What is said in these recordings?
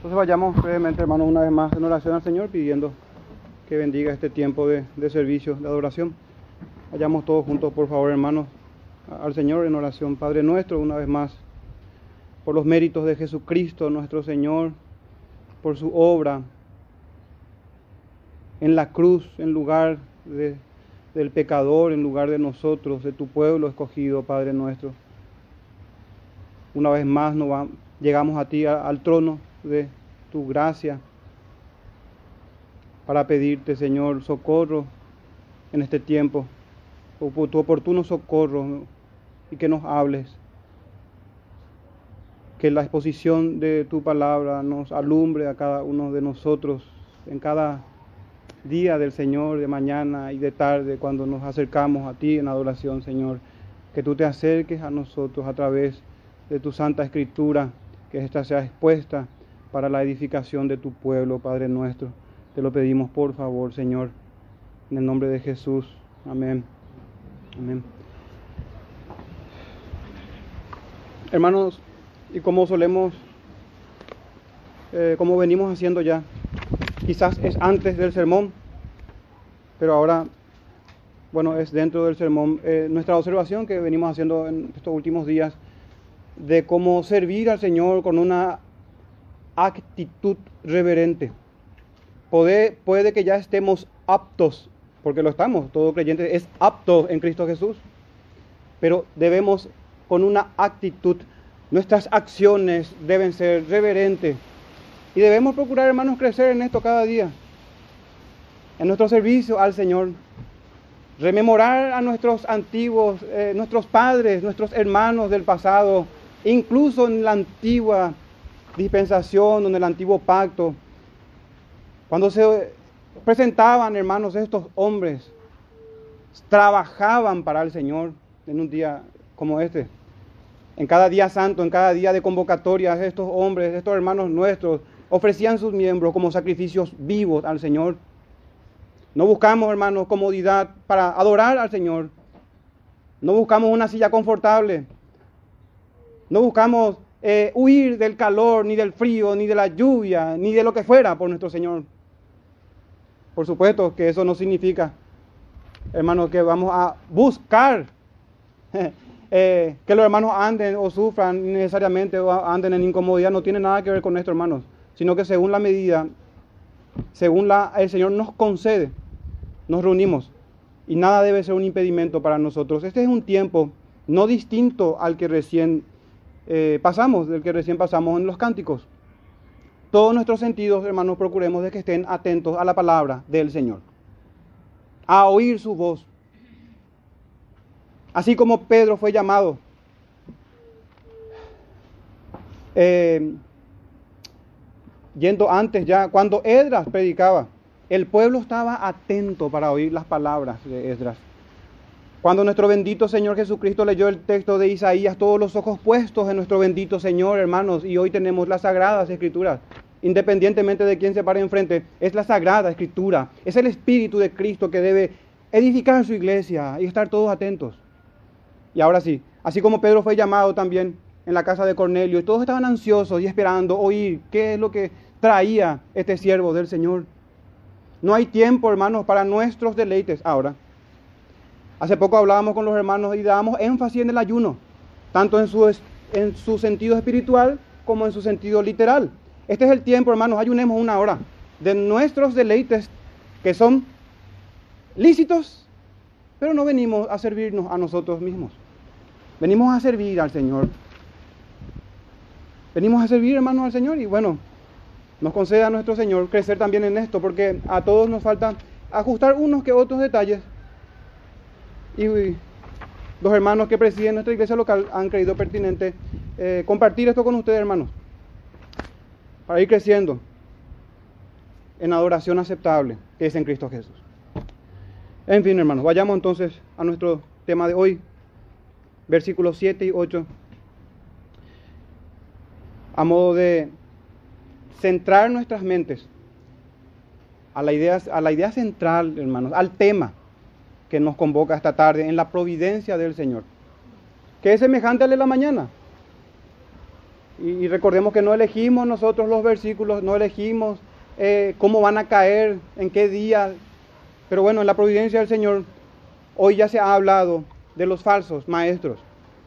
Entonces vayamos brevemente, hermanos, una vez más en oración al Señor, pidiendo que bendiga este tiempo de, servicio, de adoración. Vayamos todos juntos, por favor, hermanos, al Señor en oración. Padre nuestro, una vez más, por los méritos de Jesucristo, nuestro Señor, por su obra en la cruz, en lugar de, del pecador, en lugar de nosotros, de tu pueblo escogido, Padre nuestro. Una vez más nos va, llegamos a ti, al trono de tu gracia, para pedirte, Señor, socorro en este tiempo, tu oportuno socorro y que nos hables. Que la exposición de tu palabra nos alumbre a cada uno de nosotros en cada día del Señor, de mañana y de tarde, cuando nos acercamos a ti en adoración, Señor. Que tú te acerques a nosotros a través de tu Santa Escritura, que ésta sea expuesta para la edificación de tu pueblo, Padre nuestro. Te lo pedimos por favor, Señor, en el nombre de Jesús. Amén. Amén. Hermanos, y como solemos, eh, como venimos haciendo ya, quizás es antes del sermón, pero ahora, bueno, es dentro del sermón. Eh, nuestra observación que venimos haciendo en estos últimos días de cómo servir al Señor con una actitud reverente. Puede, puede que ya estemos aptos, porque lo estamos, todo creyente es apto en Cristo Jesús, pero debemos con una actitud, nuestras acciones deben ser reverentes y debemos procurar, hermanos, crecer en esto cada día, en nuestro servicio al Señor. Rememorar a nuestros antiguos, eh, nuestros padres, nuestros hermanos del pasado, incluso en la antigua dispensación, en el antiguo pacto, cuando se presentaban, hermanos, estos hombres, trabajaban para el Señor en un día como este. En cada día santo, en cada día de convocatorias, estos hombres, estos hermanos nuestros, ofrecían sus miembros como sacrificios vivos al Señor. No buscamos, hermanos, comodidad para adorar al Señor. No buscamos una silla confortable. No buscamos eh, huir del calor, ni del frío, ni de la lluvia, ni de lo que fuera por nuestro Señor. Por supuesto que eso no significa, hermanos, que vamos a buscar eh, que los hermanos anden o sufran necesariamente o anden en incomodidad. No tiene nada que ver con esto, hermanos, sino que según la medida, según la, el Señor nos concede, nos reunimos y nada debe ser un impedimento para nosotros. Este es un tiempo no distinto al que recién eh, pasamos, del que recién pasamos en los cánticos. Todos nuestros sentidos, hermanos, procuremos de que estén atentos a la palabra del Señor, a oír su voz. Así como Pedro fue llamado, eh, yendo antes ya, cuando Edras predicaba, el pueblo estaba atento para oír las palabras de Esdras. Cuando nuestro bendito Señor Jesucristo leyó el texto de Isaías, todos los ojos puestos en nuestro bendito Señor, hermanos, y hoy tenemos las sagradas escrituras, independientemente de quién se pare enfrente, es la sagrada escritura, es el Espíritu de Cristo que debe edificar su iglesia y estar todos atentos. Y ahora sí, así como Pedro fue llamado también en la casa de Cornelio, y todos estaban ansiosos y esperando oír qué es lo que traía este siervo del Señor. No hay tiempo, hermanos, para nuestros deleites ahora. Hace poco hablábamos con los hermanos y dábamos énfasis en el ayuno, tanto en su, en su sentido espiritual como en su sentido literal. Este es el tiempo, hermanos, ayunemos una hora de nuestros deleites que son lícitos, pero no venimos a servirnos a nosotros mismos. Venimos a servir al Señor. Venimos a servir, hermanos, al Señor y bueno, nos concede a nuestro Señor crecer también en esto, porque a todos nos falta ajustar unos que otros detalles y los hermanos que presiden nuestra iglesia local han creído pertinente eh, compartir esto con ustedes, hermanos, para ir creciendo en adoración aceptable que es en Cristo Jesús. En fin, hermanos, vayamos entonces a nuestro tema de hoy, versículos 7 y 8, a modo de centrar nuestras mentes a la idea, a la idea central, hermanos, al tema que nos convoca esta tarde en la providencia del Señor, que es semejante al de la mañana. Y, recordemos que no elegimos nosotros los versículos, no elegimos eh, cómo van a caer, en qué día. Pero bueno, en la providencia del Señor, hoy ya se ha hablado de los falsos maestros.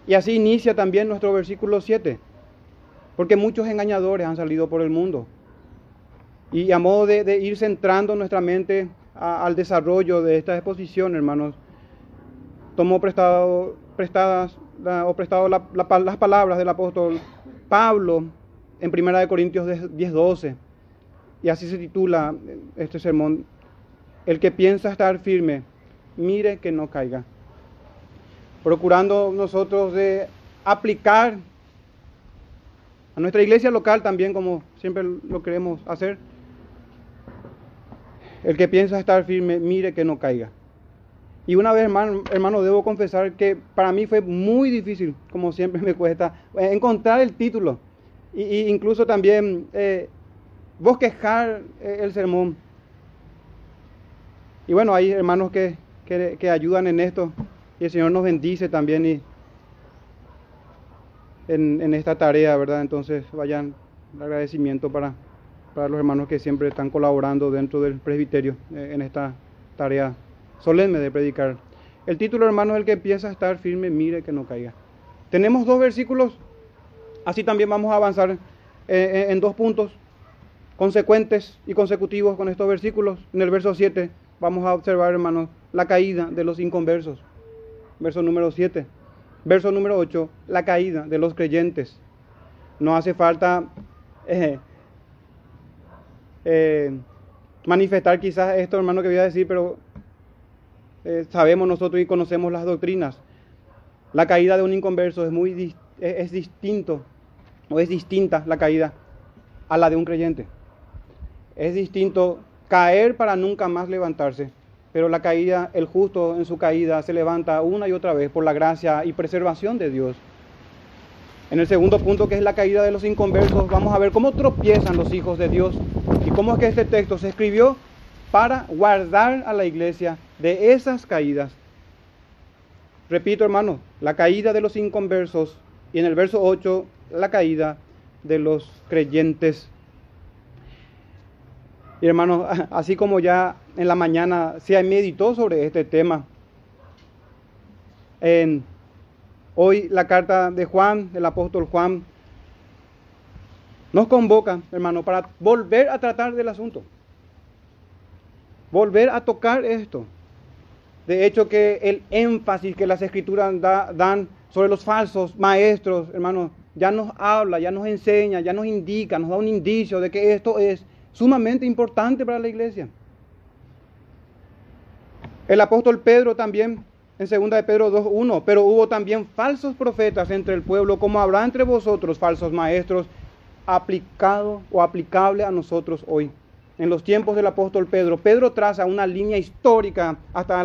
Y así inicia también nuestro versículo 7. Porque muchos engañadores han salido por el mundo. Y a modo de, ir centrando nuestra mente al desarrollo de esta exposición, hermanos, tomó prestado, prestadas o prestado las palabras del apóstol Pablo en 1 Corintios 10:12. Y así se titula este sermón, el que piensa estar firme, mire que no caiga. Procurando nosotros de aplicar a nuestra iglesia local también, como siempre lo queremos hacer, el que piensa estar firme, mire que no caiga. Y una vez, hermano, hermano, debo confesar que para mí fue muy difícil, como siempre me cuesta, eh, encontrar el título. E incluso también eh, bosquejar eh, el sermón. Y bueno, hay hermanos que, que, ayudan en esto. Y el Señor nos bendice también y en, en esta tarea, ¿verdad? Entonces vayan agradecimiento para para los hermanos que siempre están colaborando dentro del presbiterio eh, en esta tarea solemne de predicar. El título, hermano, el que empieza a estar firme, mire que no caiga. Tenemos dos versículos, así también vamos a avanzar eh, eh, en dos puntos consecuentes y consecutivos con estos versículos. En el verso 7 vamos a observar, hermanos, la caída de los inconversos. Verso número 7. Verso número 8, la caída de los creyentes. No hace falta manifestar quizás esto, hermano, que voy a decir, pero eh, sabemos nosotros y conocemos las doctrinas. La caída de un inconverso es muy es, distinto o es distinta la caída a la de un creyente. Es distinto caer para nunca más levantarse, pero la caída, el justo en su caída se levanta una y otra vez por la gracia y preservación de Dios. En el segundo punto, que es la caída de los inconversos, vamos a ver cómo tropiezan los hijos de Dios y cómo es que este texto se escribió para guardar a la iglesia de esas caídas. Repito, hermano, la caída de los inconversos y en el verso 8, la caída de los creyentes. Y hermano, así como ya en la mañana se meditó sobre este tema, en Hoy la carta de Juan, del apóstol Juan, nos convoca, hermano, para volver a tratar del asunto. Volver a tocar esto. De hecho, que el énfasis que las escrituras dan sobre los falsos maestros, hermano, ya nos habla, ya nos enseña, ya nos indica, nos da un indicio de que esto es sumamente importante para la iglesia. El apóstol Pedro también en 2 de Pedro 2.1, pero hubo también falsos profetas entre el pueblo, como habrá entre vosotros falsos maestros, aplicado o aplicable a nosotros hoy. En los tiempos del apóstol Pedro, Pedro traza una línea histórica hasta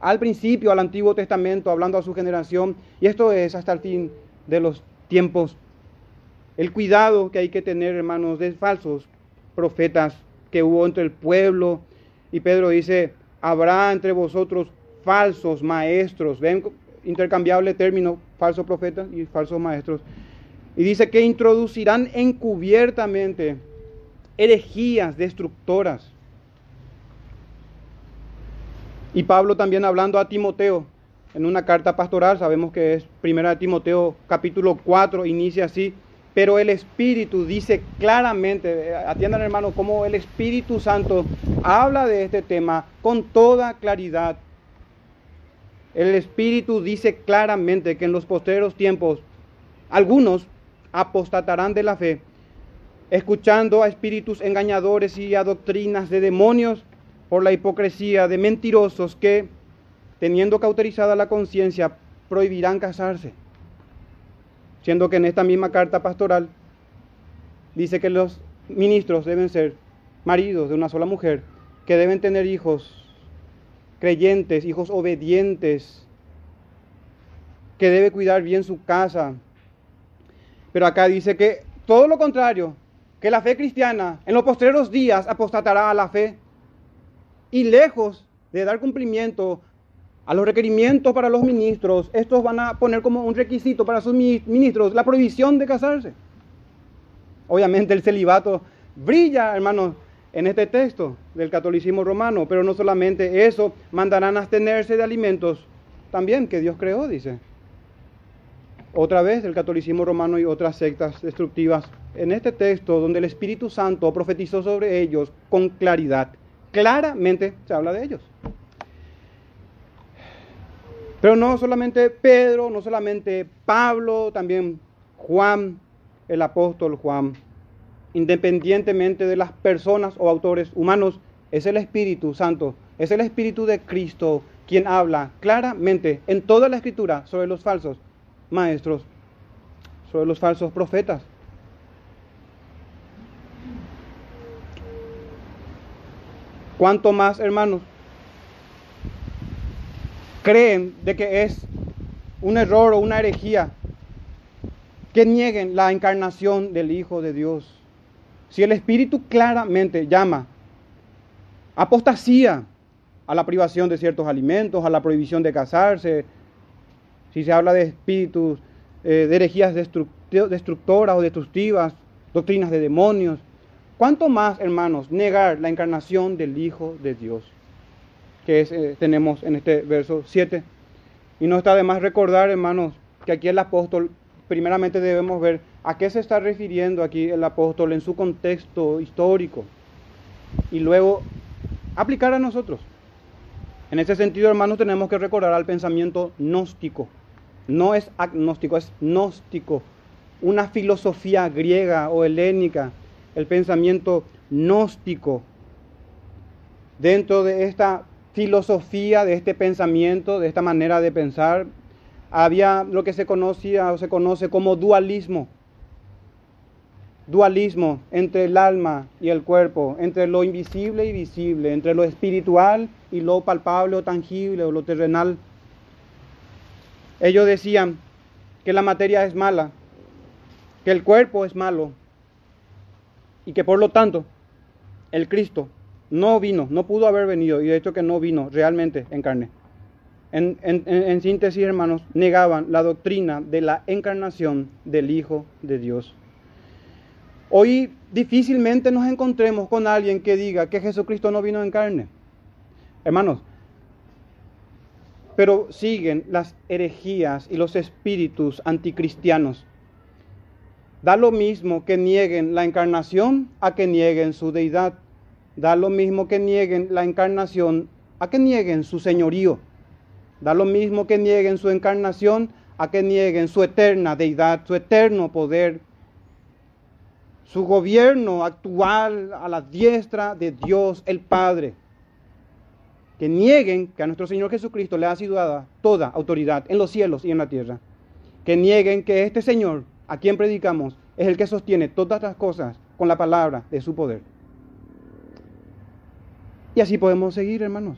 al principio, al Antiguo Testamento, hablando a su generación, y esto es hasta el fin de los tiempos. El cuidado que hay que tener, hermanos, de falsos profetas que hubo entre el pueblo. Y Pedro dice, habrá entre vosotros falsos maestros. Ven, intercambiable término, falsos profetas y falsos maestros. Y dice que introducirán encubiertamente herejías destructoras. Y Pablo también hablando a Timoteo en una carta pastoral, sabemos que es primera de Timoteo capítulo 4, inicia así, pero el Espíritu dice claramente, atiendan hermano, cómo el Espíritu Santo habla de este tema con toda claridad el Espíritu dice claramente que en los posteros tiempos algunos apostatarán de la fe, escuchando a espíritus engañadores y a doctrinas de demonios por la hipocresía de mentirosos que, teniendo cauterizada la conciencia, prohibirán casarse. Siendo que en esta misma carta pastoral dice que los ministros deben ser maridos de una sola mujer, que deben tener hijos creyentes, hijos obedientes, que debe cuidar bien su casa. Pero acá dice que todo lo contrario, que la fe cristiana en los postreros días apostatará a la fe y lejos de dar cumplimiento a los requerimientos para los ministros, estos van a poner como un requisito para sus ministros la prohibición de casarse. Obviamente el celibato brilla, hermanos, en este texto del catolicismo romano, pero no solamente eso, mandarán a abstenerse de alimentos también que Dios creó, dice. Otra vez el catolicismo romano y otras sectas destructivas en este texto donde el Espíritu Santo profetizó sobre ellos con claridad. Claramente se habla de ellos. Pero no solamente Pedro, no solamente Pablo, también Juan, el apóstol Juan, independientemente de las personas o autores humanos, es el Espíritu Santo, es el Espíritu de Cristo quien habla claramente en toda la escritura sobre los falsos maestros, sobre los falsos profetas. ¿Cuánto más, hermanos, creen de que es un error o una herejía que nieguen la encarnación del Hijo de Dios? Si el Espíritu claramente llama apostasía a la privación de ciertos alimentos, a la prohibición de casarse, si se habla de espíritus, eh, de herejías destructoras o destructivas, doctrinas de demonios, ¿Cuánto más, hermanos, negar la encarnación del Hijo de Dios? Que eh, tenemos en este verso 7. Y no está de más recordar, hermanos, que aquí el apóstol, primeramente debemos ver a qué se está refiriendo aquí el apóstol en su contexto histórico. Y luego aplicar a nosotros. En ese sentido, hermanos, tenemos que recordar al pensamiento gnóstico. No es agnóstico, es gnóstico. Una filosofía griega o helénica el pensamiento gnóstico. Dentro de esta filosofía, de este pensamiento, de esta manera de pensar, había lo que se conocía o se conoce como dualismo. Dualismo entre el alma y el cuerpo, entre lo invisible y visible, entre lo espiritual y lo palpable o tangible o lo terrenal. Ellos decían que la materia es mala, que el cuerpo es malo, y que por lo tanto el Cristo no vino, no pudo haber venido, y de hecho que no vino realmente en carne. En, en, síntesis, hermanos, negaban la doctrina de la encarnación del Hijo de Dios. Hoy difícilmente nos encontremos con alguien que diga que Jesucristo no vino en carne. Hermanos, pero siguen las herejías y los espíritus anticristianos Da lo mismo que nieguen la encarnación a que nieguen su deidad. Da lo mismo que nieguen la encarnación a que nieguen su señorío. Da lo mismo que nieguen su encarnación a que nieguen su eterna deidad, su eterno poder, su gobierno actual a la diestra de Dios el Padre. Que nieguen que a nuestro Señor Jesucristo le ha sido dada toda autoridad en los cielos y en la tierra. Que nieguen que este Señor a quien predicamos es el que sostiene todas las cosas con la palabra de su poder. Y así podemos seguir, hermanos.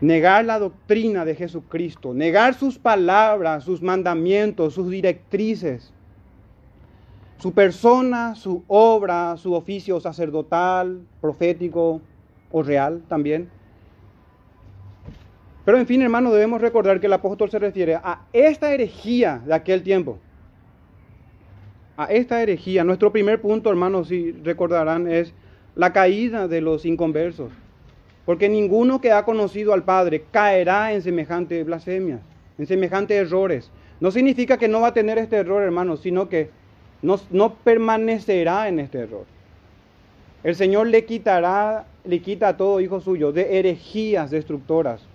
Negar la doctrina de Jesucristo, negar sus palabras, sus mandamientos, sus directrices, su persona, su obra, su oficio sacerdotal, profético o real también. Pero en fin, hermano, debemos recordar que el apóstol se refiere a esta herejía de aquel tiempo. A esta herejía. Nuestro primer punto, hermanos, si recordarán, es la caída de los inconversos. Porque ninguno que ha conocido al Padre caerá en semejantes blasfemias, en semejantes errores. No significa que no va a tener este error, hermanos, sino que no, no permanecerá en este error. El Señor le quitará, le quita a todo hijo suyo de herejías destructoras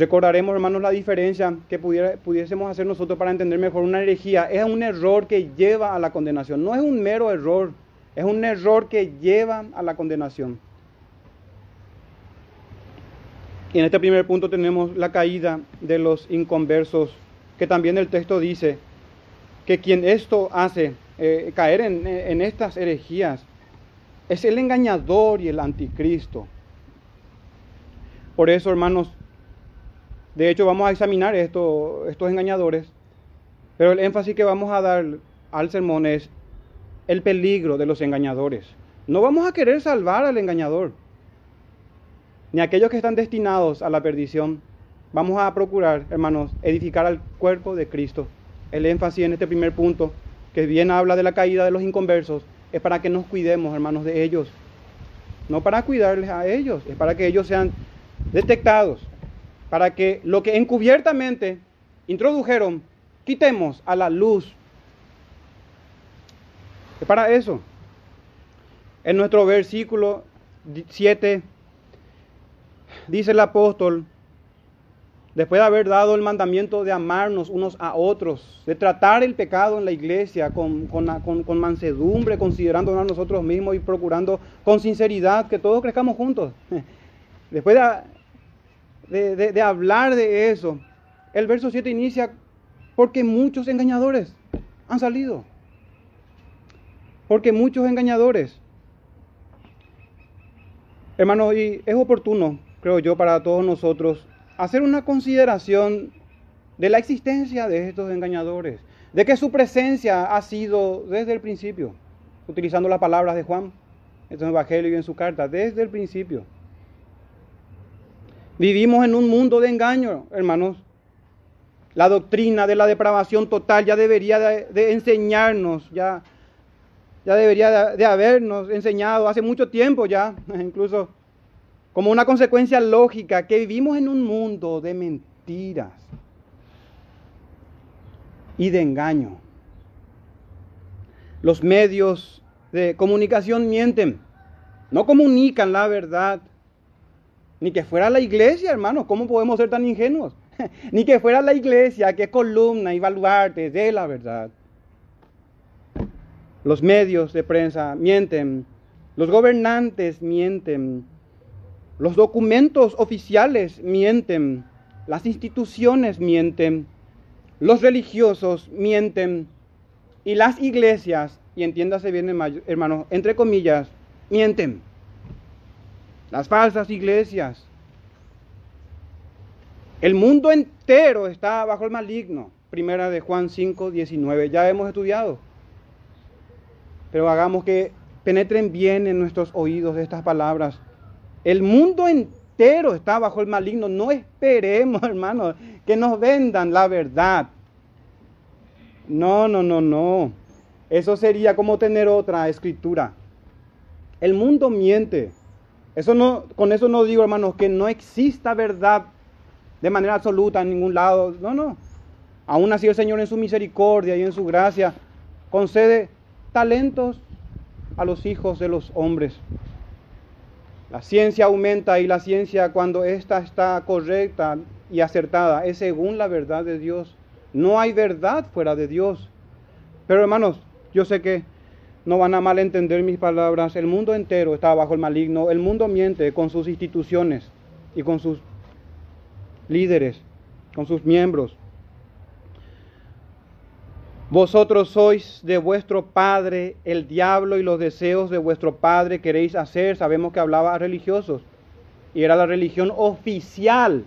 Recordaremos, hermanos, la diferencia que pudiésemos hacer nosotros para entender mejor una herejía. Es un error que lleva a la condenación. No es un mero error, es un error que lleva a la condenación. Y en este primer punto tenemos la caída de los inconversos, que también el texto dice que quien esto hace eh, caer en, en estas herejías es el engañador y el anticristo. Por eso, hermanos, de hecho, vamos a examinar esto, estos engañadores, pero el énfasis que vamos a dar al sermón es el peligro de los engañadores. No vamos a querer salvar al engañador, ni a aquellos que están destinados a la perdición. Vamos a procurar, hermanos, edificar al cuerpo de Cristo, el énfasis en este primer punto, que bien habla de la caída de los inconversos, es para que nos cuidemos, hermanos, de ellos. No para cuidarles a ellos, es para que ellos sean detectados, para que lo que encubiertamente introdujeron, quitemos a la luz. Es para eso. En nuestro versículo 7 dice el apóstol, después de haber dado el mandamiento de amarnos unos a otros, de tratar el pecado en la iglesia con, mansedumbre, considerándonos a nosotros mismos y procurando con sinceridad que todos crezcamos juntos. Después de, de hablar de eso, el verso 7 inicia porque muchos engañadores han salido. Porque muchos engañadores. Hermanos, y es oportuno, creo yo, para todos nosotros hacer una consideración de la existencia de estos engañadores, de que su presencia ha sido desde el principio, utilizando las palabras de Juan en su Evangelio y en su carta, desde el principio. Vivimos en un mundo de engaño, hermanos. La doctrina de la depravación total ya debería de, enseñarnos, ya, ya debería de habernos enseñado hace mucho tiempo ya, incluso como una consecuencia lógica que vivimos en un mundo de mentiras y de engaño. Los medios de comunicación mienten, no comunican la verdad. Ni que fuera la iglesia, hermanos, ¿cómo podemos ser tan ingenuos? Ni que fuera la iglesia que columna y baluarte de la verdad. Los medios de prensa mienten, los gobernantes mienten, los documentos oficiales mienten, las instituciones mienten, los religiosos mienten y las iglesias, y entiéndase bien hermano, entre comillas, mienten. Las falsas iglesias. El mundo entero está bajo el maligno. Primera de Juan 5, 19. Ya hemos estudiado. Pero hagamos que penetren bien en nuestros oídos estas palabras el mundo entero está bajo el maligno. No esperemos, hermanos, que nos vendan la verdad. No, no, no, no. Eso sería como tener otra escritura. El mundo miente. Eso no, con eso no digo, hermanos, que no exista verdad de manera absoluta en ningún lado. No, no. Aún así el Señor en su misericordia y en su gracia concede talentos a los hijos de los hombres. La ciencia aumenta y la ciencia cuando ésta está correcta y acertada es según la verdad de Dios. No hay verdad fuera de Dios. Pero hermanos, yo sé que no van a malentender mis palabras. El mundo entero está bajo el maligno. El mundo miente con sus instituciones y con sus líderes, con sus miembros. Vosotros sois de vuestro padre el diablo y los deseos de vuestro padre queréis hacer. Sabemos que hablaba a religiosos y era la religión oficial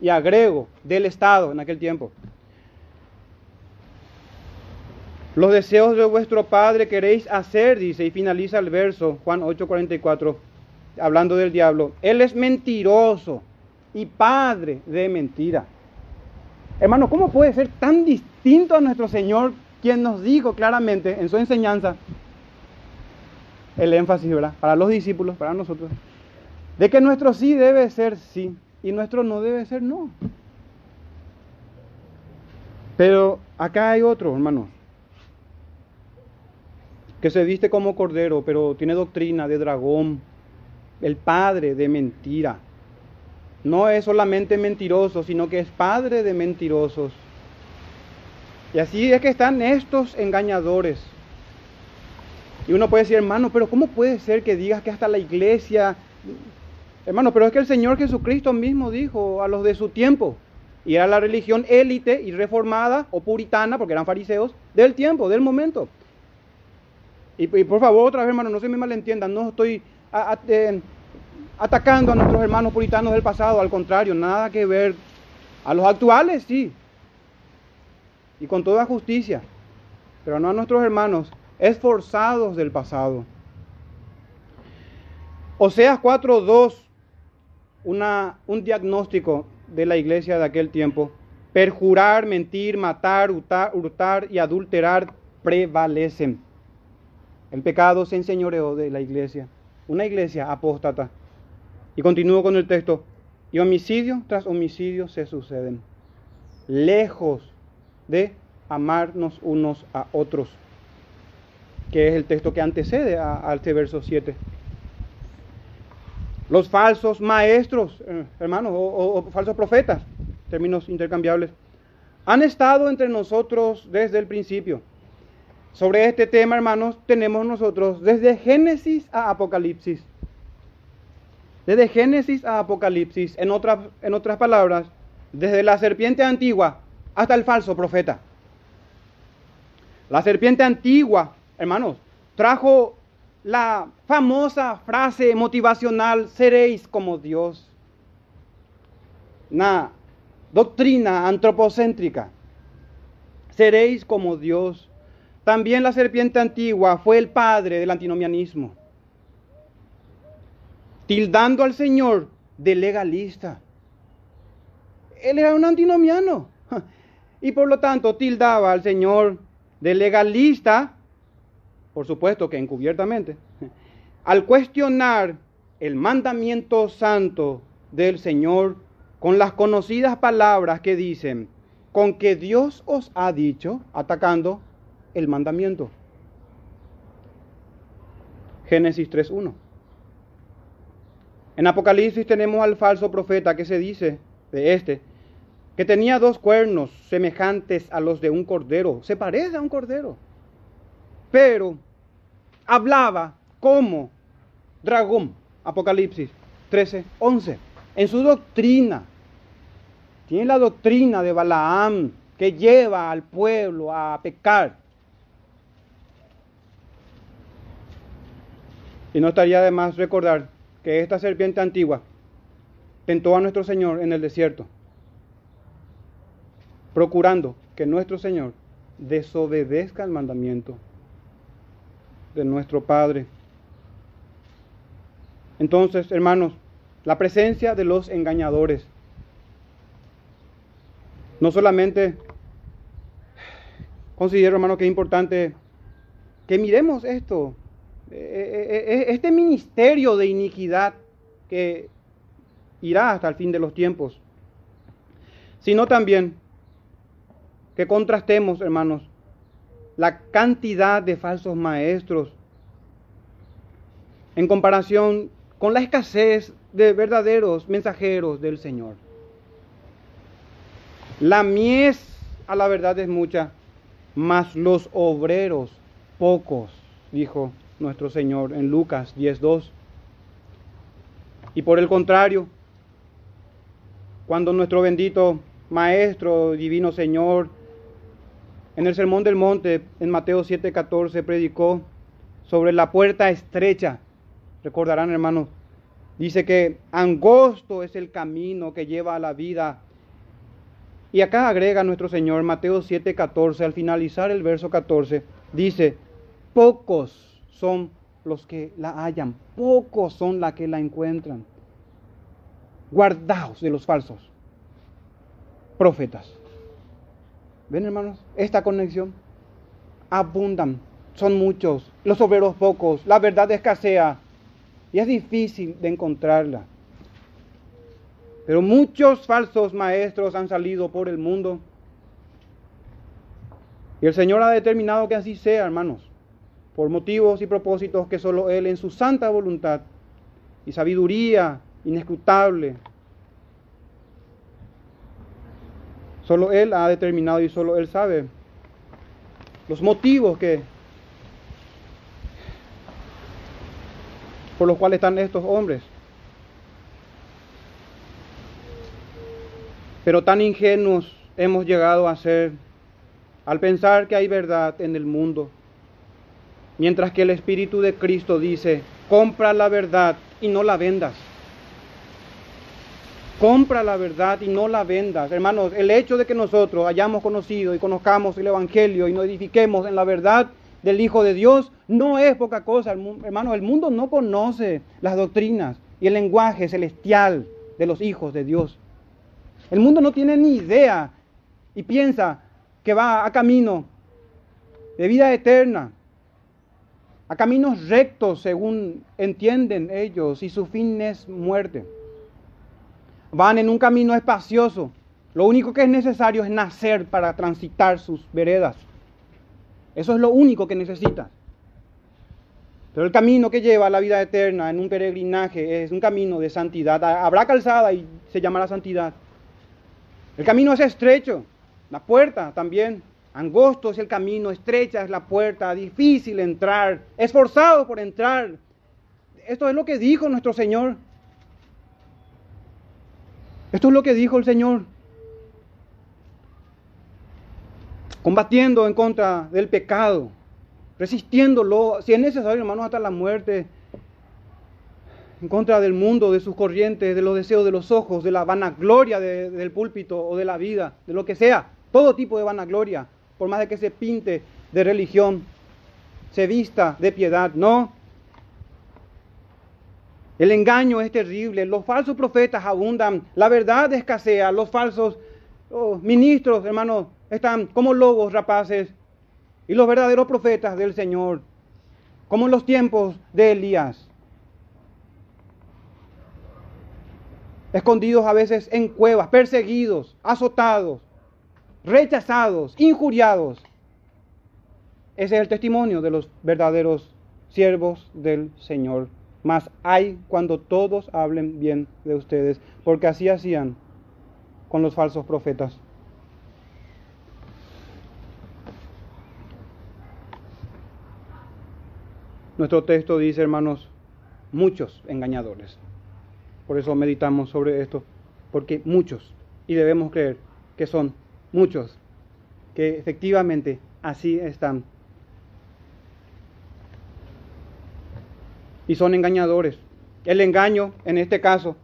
y agrego del Estado en aquel tiempo. Los deseos de vuestro padre queréis hacer, dice, y finaliza el verso, Juan 8:44, hablando del diablo. Él es mentiroso y padre de mentira. Hermano, ¿cómo puede ser tan distinto a nuestro Señor, quien nos dijo claramente en su enseñanza, el énfasis, ¿verdad? Para los discípulos, para nosotros, de que nuestro sí debe ser sí y nuestro no debe ser no. Pero acá hay otro, hermano, que se viste como cordero, pero tiene doctrina de dragón, el padre de mentira no es solamente mentiroso, sino que es padre de mentirosos. Y así es que están estos engañadores. Y uno puede decir, hermano, pero ¿cómo puede ser que digas que hasta la iglesia... Hermano, pero es que el Señor Jesucristo mismo dijo a los de su tiempo, y era la religión élite y reformada o puritana, porque eran fariseos, del tiempo, del momento. Y, por favor, otra vez, hermano, no se me malentiendan, no estoy atacando a nuestros hermanos puritanos del pasado, al contrario, nada que ver. A los actuales sí, y con toda justicia, pero no a nuestros hermanos esforzados del pasado. Oseas 4.2, un diagnóstico de la iglesia de aquel tiempo. perjurar, mentir, matar, hurtar, hurtar y adulterar prevalecen. El pecado se enseñoreó de la iglesia, una iglesia apóstata. Y continúo con el texto. Y homicidio tras homicidio se suceden, lejos de amarnos unos a otros, que es el texto que antecede a, este verso 7. Los falsos maestros, eh, hermanos, o falsos profetas, términos intercambiables, han estado entre nosotros desde el principio. Sobre este tema, hermanos, tenemos nosotros desde Génesis a Apocalipsis. Desde Génesis a Apocalipsis, en otras, palabras, desde la serpiente antigua hasta el falso profeta. La serpiente antigua, hermanos, trajo la famosa frase motivacional, seréis como Dios. Una doctrina antropocéntrica. Seréis como Dios. También la serpiente antigua fue el padre del antinomianismo, tildando al Señor de legalista. Él era un antinomiano y por lo tanto tildaba al Señor de legalista, por supuesto que encubiertamente, al cuestionar el mandamiento santo del Señor con las conocidas palabras que dicen, con que Dios os ha dicho, atacando el mandamiento. Génesis 3.1. En Apocalipsis tenemos al falso profeta que se dice de este, que tenía dos cuernos semejantes a los de un cordero, se parece a un cordero, pero hablaba como dragón, Apocalipsis 13.11, en su doctrina. Tiene la doctrina de Balaam que lleva al pueblo a pecar. Y no estaría de más recordar que esta serpiente antigua tentó a nuestro Señor en el desierto, procurando que nuestro Señor desobedezca el mandamiento de nuestro Padre. Entonces, hermanos, la presencia de los engañadores no solamente considero, hermano, que es importante que miremos esto este ministerio de iniquidad que irá hasta el fin de los tiempos, sino también que contrastemos, hermanos, la cantidad de falsos maestros en comparación con la escasez de verdaderos mensajeros del Señor. La mies a la verdad es mucha, mas los obreros pocos, dijo nuestro Señor en Lucas 10.2. Y por el contrario, cuando nuestro bendito Maestro, Divino Señor, en el Sermón del Monte, en Mateo 7:14, predicó sobre la puerta estrecha. Recordarán, hermanos, dice que angosto es el camino que lleva a la vida. Y acá agrega nuestro Señor, Mateo 7:14, al finalizar el verso 14, dice, pocos son los que la hallan, pocos son los que la encuentran. Guardaos de los falsos profetas. ¿Ven hermanos? Esta conexión abundan, son muchos, los obreros pocos, la verdad escasea y es difícil de encontrarla. Pero muchos falsos maestros han salido por el mundo y el Señor ha determinado que así sea, hermanos por motivos y propósitos que solo Él en su santa voluntad y sabiduría inescrutable, solo Él ha determinado y solo Él sabe los motivos que por los cuales están estos hombres. Pero tan ingenuos hemos llegado a ser al pensar que hay verdad en el mundo Mientras que el Espíritu de Cristo dice, compra la verdad y no la vendas. Compra la verdad y no la vendas. Hermanos, el hecho de que nosotros hayamos conocido y conozcamos el Evangelio y nos edifiquemos en la verdad del Hijo de Dios no es poca cosa. Hermanos, el mundo no conoce las doctrinas y el lenguaje celestial de los hijos de Dios. El mundo no tiene ni idea y piensa que va a camino de vida eterna, a caminos rectos según entienden ellos y su fin es muerte. Van en un camino espacioso. Lo único que es necesario es nacer para transitar sus veredas. Eso es lo único que necesitas. Pero el camino que lleva a la vida eterna en un peregrinaje es un camino de santidad. Habrá calzada y se llamará santidad. El camino es estrecho, la puerta también. Angosto es el camino, estrecha es la puerta, difícil entrar, esforzado por entrar. Esto es lo que dijo nuestro Señor. Esto es lo que dijo el Señor. Combatiendo en contra del pecado, resistiéndolo, si es necesario, hermanos, hasta la muerte, en contra del mundo, de sus corrientes, de los deseos de los ojos, de la vanagloria del púlpito o de la vida, de lo que sea, todo tipo de vanagloria, por más de que se pinte de religión, se vista de piedad, no. El engaño es terrible, los falsos profetas abundan, la verdad escasea, los falsos oh, ministros, hermanos, están como lobos rapaces, y los verdaderos profetas del Señor, como en los tiempos de Elías, escondidos a veces en cuevas, perseguidos, azotados, rechazados, injuriados. Ese es el testimonio de los verdaderos siervos del Señor. Mas hay cuando todos hablen bien de ustedes, porque así hacían con los falsos profetas. Nuestro texto dice, hermanos, muchos engañadores. Por eso meditamos sobre esto, porque muchos, y debemos creer que son muchos, que efectivamente así están. Y son engañadores. El engaño, en este caso,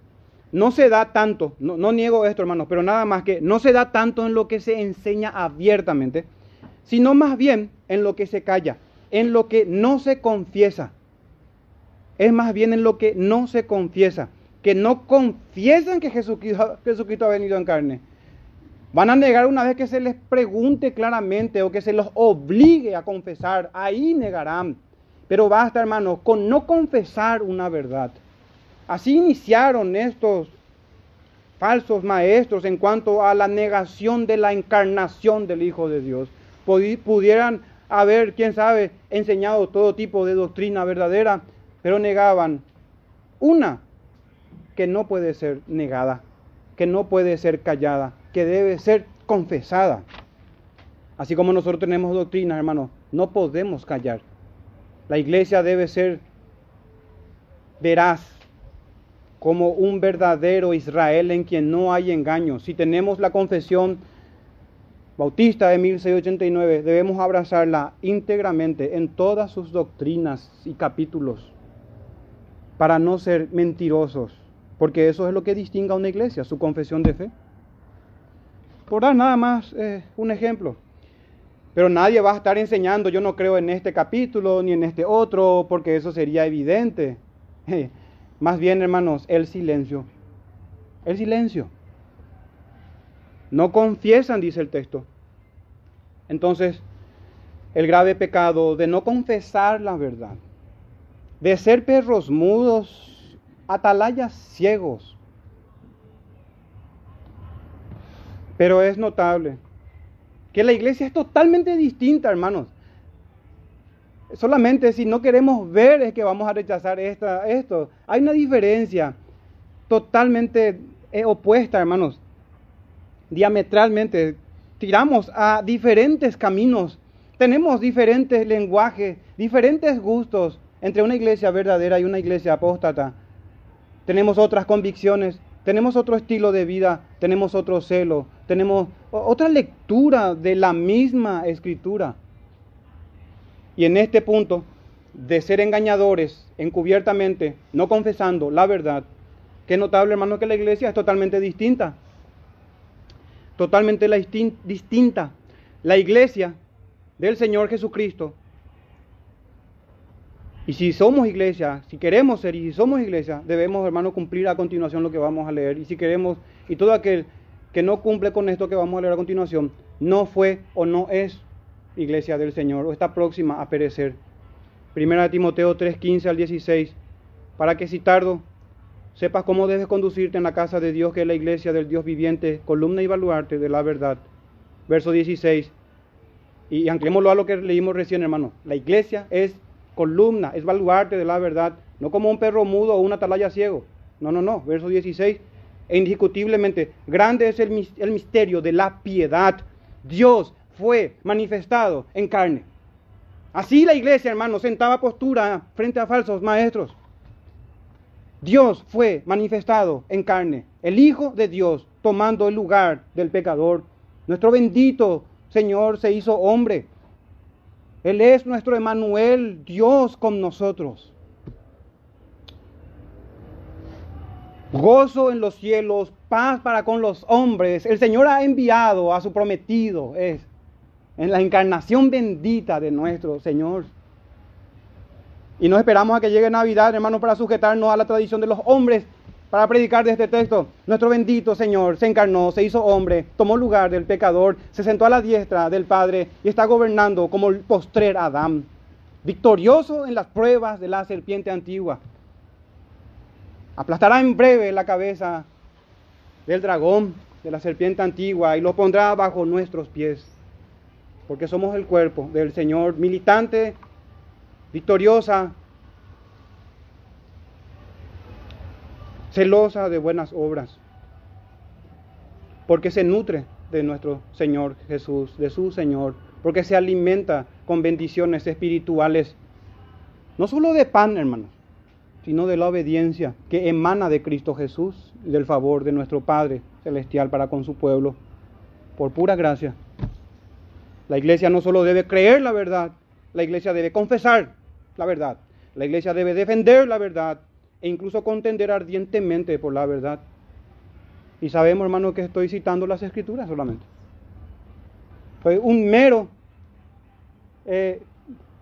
no se da tanto, no, no, niego esto hermanos, pero nada más que no se da tanto en lo que se enseña abiertamente, sino más bien en lo que se calla, en lo que no se confiesa. Es más bien en lo que no se confiesa que no confiesan que Jesucristo, Jesucristo ha venido en carne. Van a negar una vez que se les pregunte claramente o que se los obligue a confesar. Ahí negarán. Pero basta, hermanos, con no confesar una verdad. Así iniciaron estos falsos maestros en cuanto a la negación de la encarnación del Hijo de Dios. Pudieran haber, quién sabe, enseñado todo tipo de doctrina verdadera, pero negaban una que no puede ser negada, que no puede ser callada, que debe ser confesada. Así como nosotros tenemos doctrina, hermano, no podemos callar. La iglesia debe ser veraz, como un verdadero Israel en quien no hay engaño. Si tenemos la confesión bautista de 1689, debemos abrazarla íntegramente en todas sus doctrinas y capítulos para no ser mentirosos porque eso es lo que distingue a una iglesia, su confesión de fe. Por dar nada más eh, un ejemplo. Pero nadie va a estar enseñando, yo no creo en este capítulo ni en este otro, porque eso sería evidente. más bien, hermanos, el silencio. El silencio. No confiesan, dice el texto. Entonces, el grave pecado de no confesar la verdad, de ser perros mudos atalayas ciegos. Pero es notable que la iglesia es totalmente distinta, hermanos. Solamente si no queremos ver es que vamos a rechazar esta, esto. Hay una diferencia totalmente eh, opuesta, hermanos. Diametralmente. Tiramos a diferentes caminos. Tenemos diferentes lenguajes, diferentes gustos entre una iglesia verdadera y una iglesia apóstata tenemos otras convicciones, tenemos otro estilo de vida, tenemos otro celo, tenemos otra lectura de la misma escritura. Y en este punto de ser engañadores encubiertamente, no confesando la verdad, que notable hermano que la iglesia es totalmente distinta. Totalmente la distinta. La iglesia del Señor Jesucristo y si somos iglesia, si queremos ser y si somos iglesia, debemos, hermano, cumplir a continuación lo que vamos a leer. Y si queremos, y todo aquel que no cumple con esto que vamos a leer a continuación, no fue o no es iglesia del Señor o está próxima a perecer. Primera Timoteo 3, 15 al 16, para que si tardo sepas cómo debes conducirte en la casa de Dios, que es la iglesia del Dios viviente, columna y baluarte de la verdad. Verso 16, y anclémoslo a lo que leímos recién, hermano. La iglesia es columna, es baluarte de la verdad, no como un perro mudo o una atalaya ciego. No, no, no. Verso 16, e indiscutiblemente, grande es el, el misterio de la piedad. Dios fue manifestado en carne. Así la iglesia, hermano, sentaba postura frente a falsos maestros. Dios fue manifestado en carne, el Hijo de Dios tomando el lugar del pecador. Nuestro bendito Señor se hizo hombre. Él es nuestro Emanuel, Dios con nosotros. Gozo en los cielos, paz para con los hombres. El Señor ha enviado a su prometido, es en la encarnación bendita de nuestro Señor. Y no esperamos a que llegue Navidad, hermanos, para sujetarnos a la tradición de los hombres para predicar de este texto. Nuestro bendito Señor se encarnó, se hizo hombre, tomó lugar del pecador, se sentó a la diestra del Padre y está gobernando como el postrer Adán, victorioso en las pruebas de la serpiente antigua. Aplastará en breve la cabeza del dragón, de la serpiente antigua, y lo pondrá bajo nuestros pies porque somos el cuerpo del Señor, militante, victoriosa, celosa de buenas obras, porque se nutre de nuestro Señor Jesús, de su Señor, porque se alimenta con bendiciones espirituales, no solo de pan, hermanos, sino de la obediencia que emana de Cristo Jesús y del favor de nuestro Padre Celestial para con su pueblo, por pura gracia. La iglesia no solo debe creer la verdad, la iglesia debe confesar la verdad. La iglesia debe defender la verdad e incluso contender ardientemente por la verdad. Y sabemos, hermano, que estoy citando las escrituras solamente. Soy un mero eh,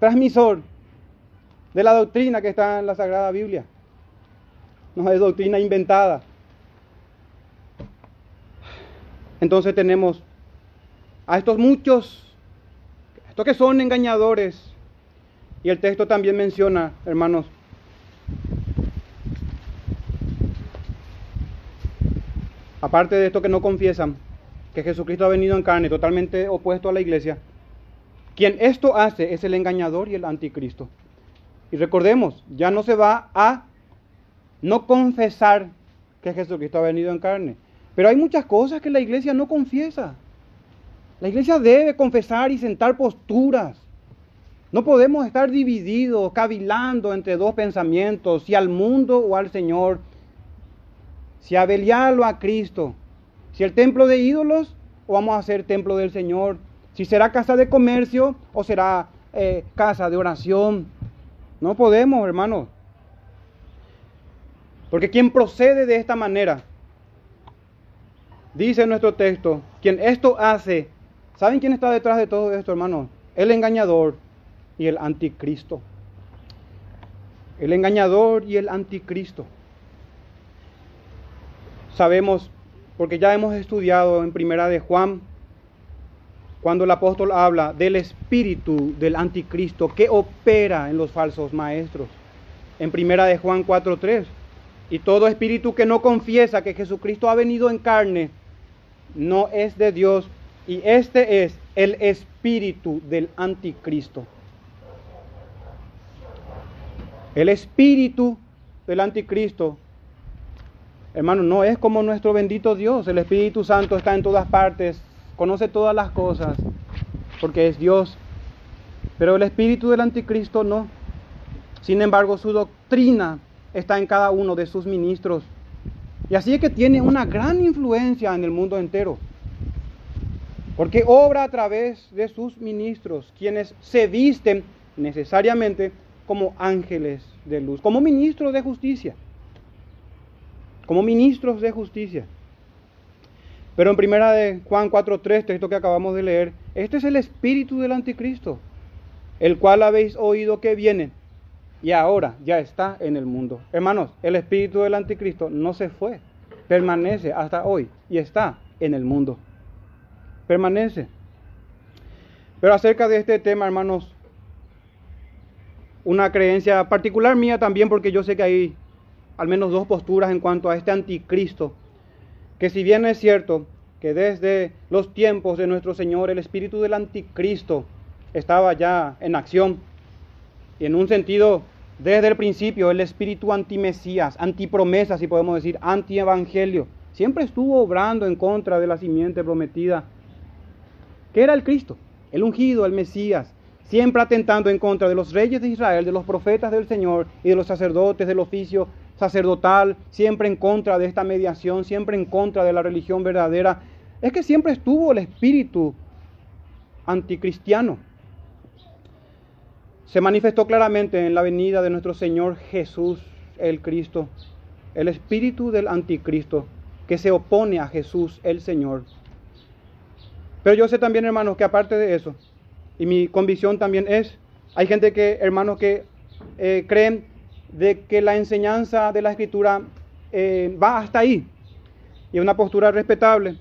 transmisor de la doctrina que está en la Sagrada Biblia. No es doctrina inventada. Entonces tenemos a estos muchos estos que son engañadores. Y el texto también menciona, hermanos, aparte de esto que no confiesan, que Jesucristo ha venido en carne, totalmente opuesto a la iglesia, quien esto hace es el engañador y el anticristo. Y recordemos, ya no se va a no confesar que Jesucristo ha venido en carne. Pero hay muchas cosas que la iglesia no confiesa. La iglesia debe confesar y sentar posturas. No podemos estar divididos, cavilando entre dos pensamientos, si al mundo o al Señor, si a a Cristo, si el templo de ídolos o vamos a ser templo del Señor, si será casa de comercio o será eh, casa de oración. No podemos, hermanos. Porque quien procede de esta manera, dice nuestro texto, quien esto hace ¿Saben quién está detrás de todo esto, hermano? El engañador y el anticristo. El engañador y el anticristo. Sabemos, porque ya hemos estudiado en primera de Juan, cuando el apóstol habla del espíritu del anticristo que opera en los falsos maestros. En primera de Juan 4.3. Y todo espíritu que no confiesa que Jesucristo ha venido en carne no es de Dios, y este es el espíritu del anticristo. El espíritu del anticristo, hermano, no es como nuestro bendito Dios. El Espíritu Santo está en todas partes, conoce todas las cosas, porque es Dios. Pero el espíritu del anticristo no. Sin embargo, su doctrina está en cada uno de sus ministros. Y así es que tiene una gran influencia en el mundo entero. Porque obra a través de sus ministros, quienes se visten necesariamente como ángeles de luz, como ministros de justicia. Como ministros de justicia. Pero en primera de Juan 4.3, texto que acabamos de leer, este es el espíritu del anticristo, el cual habéis oído que viene y ahora ya está en el mundo. Hermanos, el espíritu del anticristo no se fue, permanece hasta hoy y está en el mundo permanece. Pero acerca de este tema, hermanos, una creencia particular mía también, porque yo sé que hay al menos dos posturas en cuanto a este anticristo, que si bien es cierto que desde los tiempos de nuestro Señor el espíritu del anticristo estaba ya en acción, y en un sentido desde el principio el espíritu antimesías, antipromesa, si podemos decir, antievangelio, siempre estuvo obrando en contra de la simiente prometida, que era el Cristo el ungido, el Mesías, siempre atentando en contra de los reyes de Israel, de los profetas del Señor y de los sacerdotes del oficio sacerdotal, siempre en contra de esta mediación, siempre en contra de la religión verdadera. Es que siempre estuvo el espíritu anticristiano. Se manifestó claramente en la venida de nuestro Señor Jesús el Cristo, el espíritu del anticristo que se opone a Jesús el Señor. Pero yo sé también, hermanos, que aparte de eso, y mi convicción también es, hay gente que, hermanos, que eh, creen de que la enseñanza de la escritura eh, va hasta ahí, y es una postura respetable.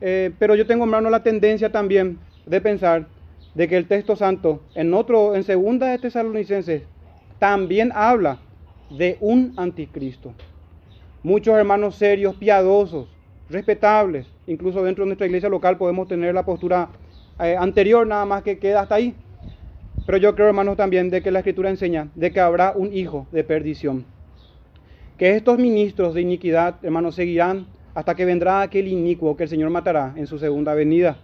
Eh, pero yo tengo, hermano, la tendencia también de pensar de que el texto santo, en otro, en segunda de Tesalonicenses, también habla de un anticristo. Muchos hermanos serios, piadosos, respetables. Incluso dentro de nuestra iglesia local podemos tener la postura eh, anterior, nada más que queda hasta ahí. Pero yo creo, hermanos, también de que la Escritura enseña de que habrá un hijo de perdición. Que estos ministros de iniquidad, hermanos, seguirán hasta que vendrá aquel inicuo que el Señor matará en su segunda venida.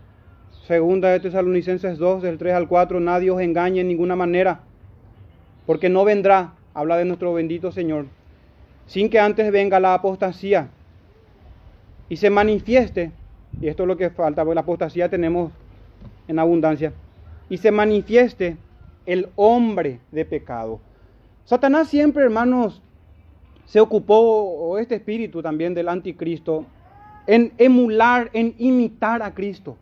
Segunda de Tesalonicenses 2, del 3 al 4, nadie os engañe en ninguna manera, porque no vendrá, habla de nuestro bendito Señor, sin que antes venga la apostasía y se manifieste, y esto es lo que falta, porque la apostasía tenemos en abundancia, y se manifieste el hombre de pecado. Satanás siempre, hermanos, se ocupó, o este espíritu también del anticristo, en emular, en imitar a Cristo.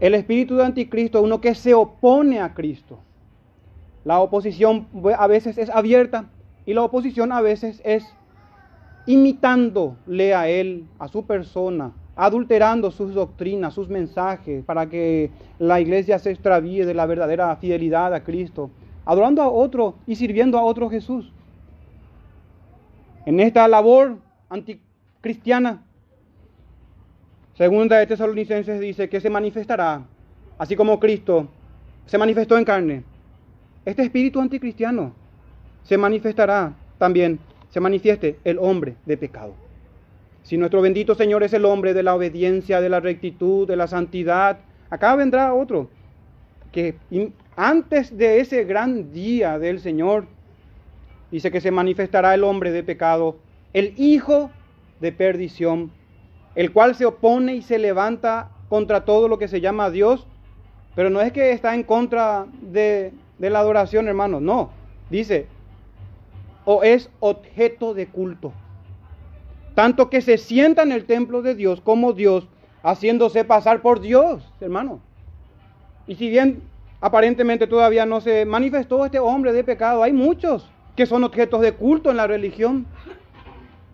El espíritu del anticristo es uno que se opone a Cristo. La oposición a veces es abierta y la oposición a veces es imitándole a él, a su persona, adulterando sus doctrinas, sus mensajes, para que la iglesia se extravíe de la verdadera fidelidad a Cristo, adorando a otro y sirviendo a otro Jesús. En esta labor anticristiana, segunda de Tesalonicenses dice que se manifestará, así como Cristo se manifestó en carne. Este espíritu anticristiano se manifestará también se manifieste el hombre de pecado. Si nuestro bendito Señor es el hombre de la obediencia, de la rectitud, de la santidad, acá vendrá otro que antes de ese gran día del Señor, dice que se manifestará el hombre de pecado, el hijo de perdición, el cual se opone y se levanta contra todo lo que se llama Dios, pero no es que está en contra de, la adoración, hermano, no, dice, o es objeto de culto. Tanto que se sienta en el templo de Dios como Dios, haciéndose pasar por Dios, hermano. Y si bien aparentemente todavía no se manifestó este hombre de pecado, hay muchos que son objetos de culto en la religión,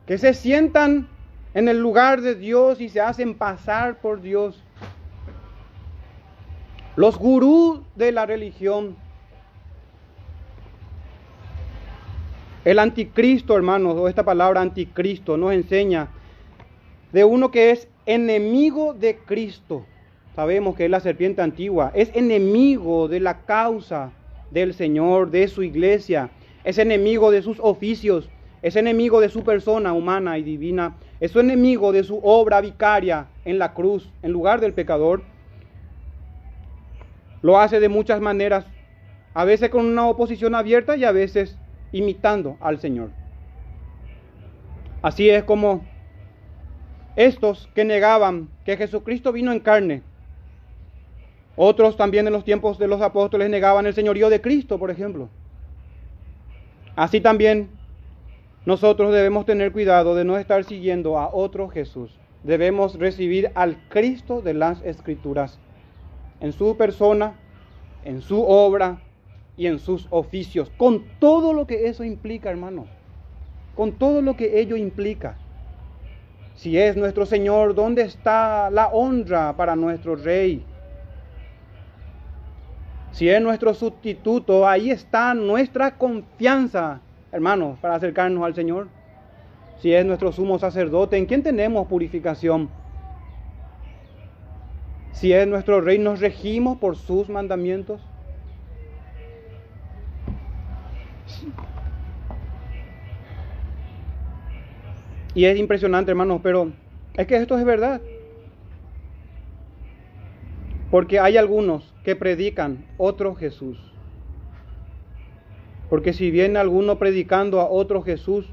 que se sientan en el lugar de Dios y se hacen pasar por Dios. Los gurús de la religión El anticristo, hermanos, o esta palabra anticristo nos enseña de uno que es enemigo de Cristo. Sabemos que es la serpiente antigua, es enemigo de la causa del Señor, de su iglesia, es enemigo de sus oficios, es enemigo de su persona humana y divina, es enemigo de su obra vicaria en la cruz, en lugar del pecador. Lo hace de muchas maneras, a veces con una oposición abierta y a veces imitando al Señor. Así es como estos que negaban que Jesucristo vino en carne, otros también en los tiempos de los apóstoles negaban el señorío de Cristo, por ejemplo. Así también nosotros debemos tener cuidado de no estar siguiendo a otro Jesús. Debemos recibir al Cristo de las Escrituras en su persona, en su obra, y en sus oficios, con todo lo que eso implica, hermanos, con todo lo que ello implica. Si es nuestro Señor, ¿dónde está la honra para nuestro Rey? Si es nuestro sustituto, ahí está nuestra confianza, hermanos, para acercarnos al Señor. Si es nuestro sumo sacerdote, ¿en quién tenemos purificación? Si es nuestro Rey, ¿nos regimos por sus mandamientos? Y es impresionante, hermanos, pero es que esto es verdad. Porque hay algunos que predican otro Jesús. Porque si viene alguno predicando a otro Jesús,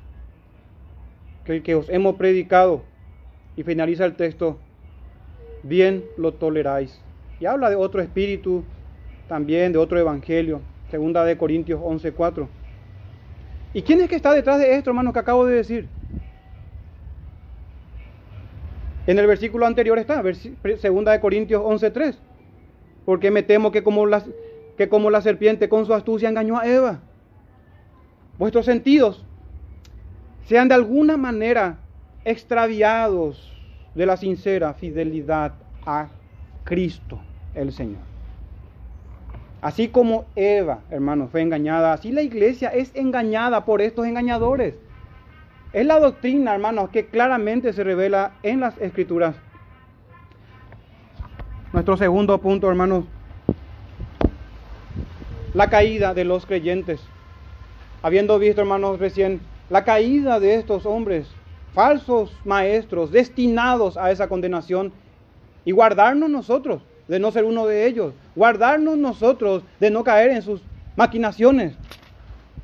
que el que os hemos predicado, y finaliza el texto, bien lo toleráis. Y habla de otro espíritu, también de otro evangelio, segunda de Corintios 11:4. ¿Y quién es que está detrás de esto, hermanos, que acabo de decir? En el versículo anterior está, segunda de Corintios 11:3. Porque me temo que como, que como la serpiente con su astucia engañó a Eva, vuestros sentidos sean de alguna manera extraviados de la sincera fidelidad a Cristo el Señor. Así como Eva, hermanos, fue engañada, así la iglesia es engañada por estos engañadores. Es la doctrina, hermanos, que claramente se revela en las escrituras. Nuestro segundo punto, hermanos, la caída de los creyentes. Habiendo visto, hermanos, recién la caída de estos hombres, falsos maestros, destinados a esa condenación, y guardarnos nosotros de no ser uno de ellos, guardarnos nosotros de no caer en sus maquinaciones,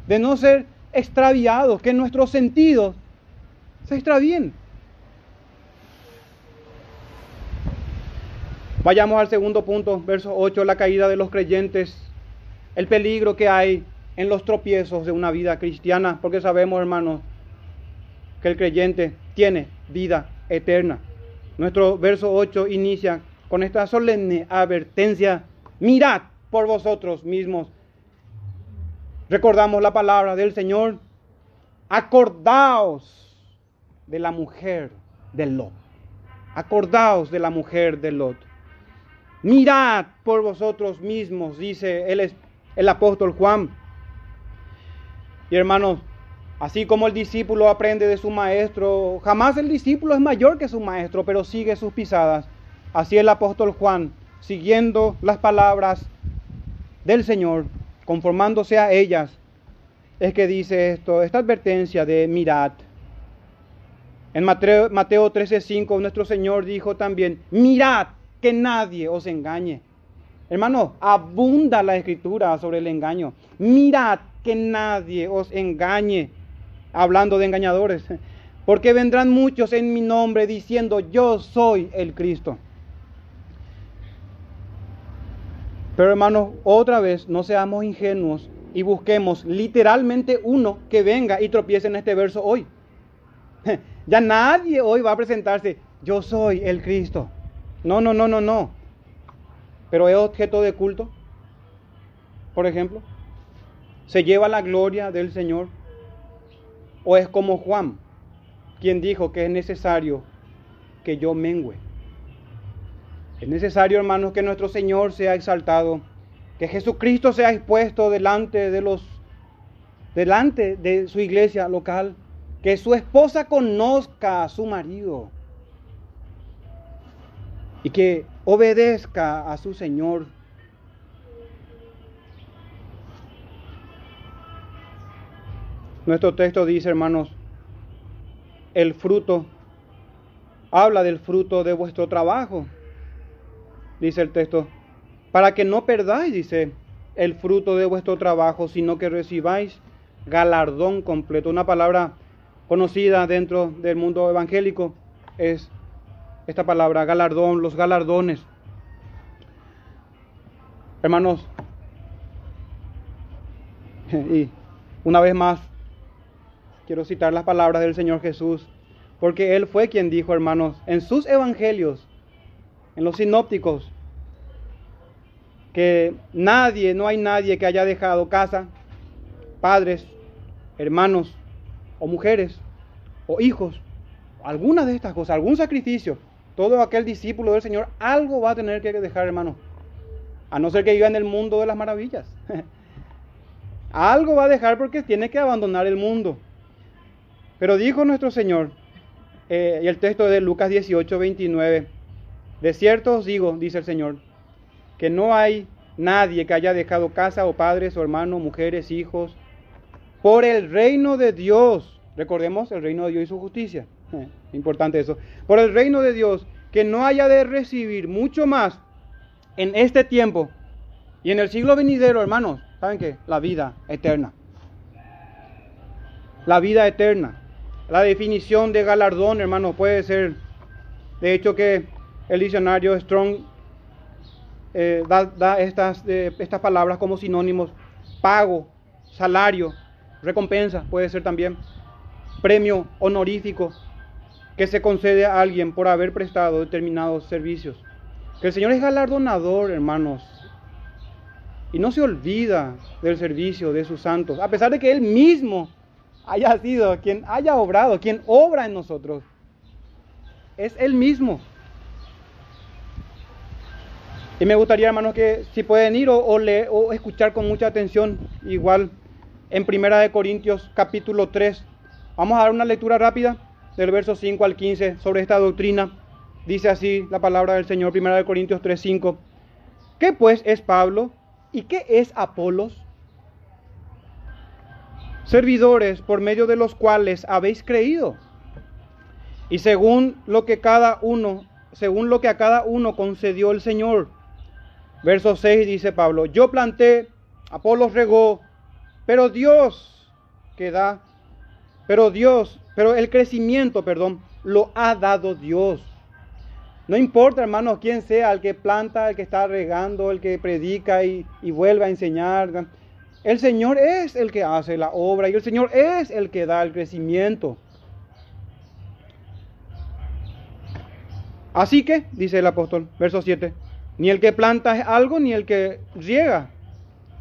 de no ser extraviados, que nuestros sentidos se extravíen. Vayamos al segundo punto, verso 8, la caída de los creyentes, el peligro que hay en los tropiezos de una vida cristiana, porque sabemos, hermanos, que el creyente tiene vida eterna. Nuestro verso 8 inicia con esta solemne advertencia, mirad por vosotros mismos. Recordamos la palabra del Señor, acordaos de la mujer de Lot. Acordaos de la mujer de Lot. Mirad por vosotros mismos, dice el, el apóstol Juan. Y hermanos, así como el discípulo aprende de su maestro, jamás el discípulo es mayor que su maestro, pero sigue sus pisadas. Así el apóstol Juan, siguiendo las palabras del Señor, conformándose a ellas, es que dice esto, esta advertencia de mirad. En Mateo, Mateo 13:5 nuestro Señor dijo también, mirad que nadie os engañe. Hermano, abunda la escritura sobre el engaño. Mirad que nadie os engañe, hablando de engañadores, porque vendrán muchos en mi nombre diciendo, yo soy el Cristo. Pero hermanos, otra vez no seamos ingenuos y busquemos literalmente uno que venga y tropiece en este verso hoy. Ya nadie hoy va a presentarse, yo soy el Cristo. No, no, no, no, no. Pero es objeto de culto, por ejemplo. ¿Se lleva la gloria del Señor? ¿O es como Juan, quien dijo que es necesario que yo mengüe? Es necesario, hermanos, que nuestro Señor sea exaltado, que Jesucristo sea expuesto delante de los delante de su iglesia local, que su esposa conozca a su marido y que obedezca a su Señor. Nuestro texto dice, hermanos, el fruto, habla del fruto de vuestro trabajo, dice el texto, para que no perdáis, dice, el fruto de vuestro trabajo, sino que recibáis galardón completo. Una palabra conocida dentro del mundo evangélico es esta palabra, galardón, los galardones. Hermanos, y una vez más, quiero citar las palabras del Señor Jesús, porque Él fue quien dijo, hermanos, en sus evangelios, en los sinópticos, que nadie, no hay nadie que haya dejado casa, padres, hermanos, o mujeres, o hijos, algunas de estas cosas, algún sacrificio, todo aquel discípulo del Señor algo va a tener que dejar, hermano. A no ser que viva en el mundo de las maravillas. algo va a dejar porque tiene que abandonar el mundo. Pero dijo nuestro Señor, eh, y el texto de Lucas 18, 29, de cierto os digo, dice el Señor, que no hay nadie que haya dejado casa o padres o hermanos, mujeres, hijos, por el reino de Dios. Recordemos el reino de Dios y su justicia. Eh, importante eso. Por el reino de Dios, que no haya de recibir mucho más en este tiempo y en el siglo venidero, hermanos. ¿Saben qué? La vida eterna. La vida eterna. La definición de galardón, hermanos, puede ser, de hecho, que el diccionario Strong eh, da, estas, eh, estas palabras como sinónimos. Pago, salario, recompensa, puede ser también. Premio honorífico, que se concede a alguien por haber prestado determinados servicios. Que el Señor es galardonador, hermanos. Y no se olvida del servicio de sus santos, a pesar de que Él mismo haya sido quien haya obrado, quien obra en nosotros. Es Él mismo. Y me gustaría, hermanos, que si pueden ir o, leer, o escuchar con mucha atención, igual en Primera de Corintios capítulo 3. Vamos a dar una lectura rápida del verso 5 al 15 sobre esta doctrina. Dice así la palabra del Señor, 1 Corintios 3, 5. ¿Qué pues es Pablo y qué es Apolos? Servidores por medio de los cuales habéis creído. Y según lo que cada uno, según lo que a cada uno concedió el Señor. Verso 6 dice Pablo, yo planté, Apolos regó, pero Dios que da, pero Dios pero el crecimiento, perdón, lo ha dado Dios. No importa, hermano, quién sea, el que planta, el que está regando, el que predica y, vuelve a enseñar. El Señor es el que hace la obra y el Señor es el que da el crecimiento. Así que, dice el apóstol, verso 7, ni el que planta es algo, ni el que riega.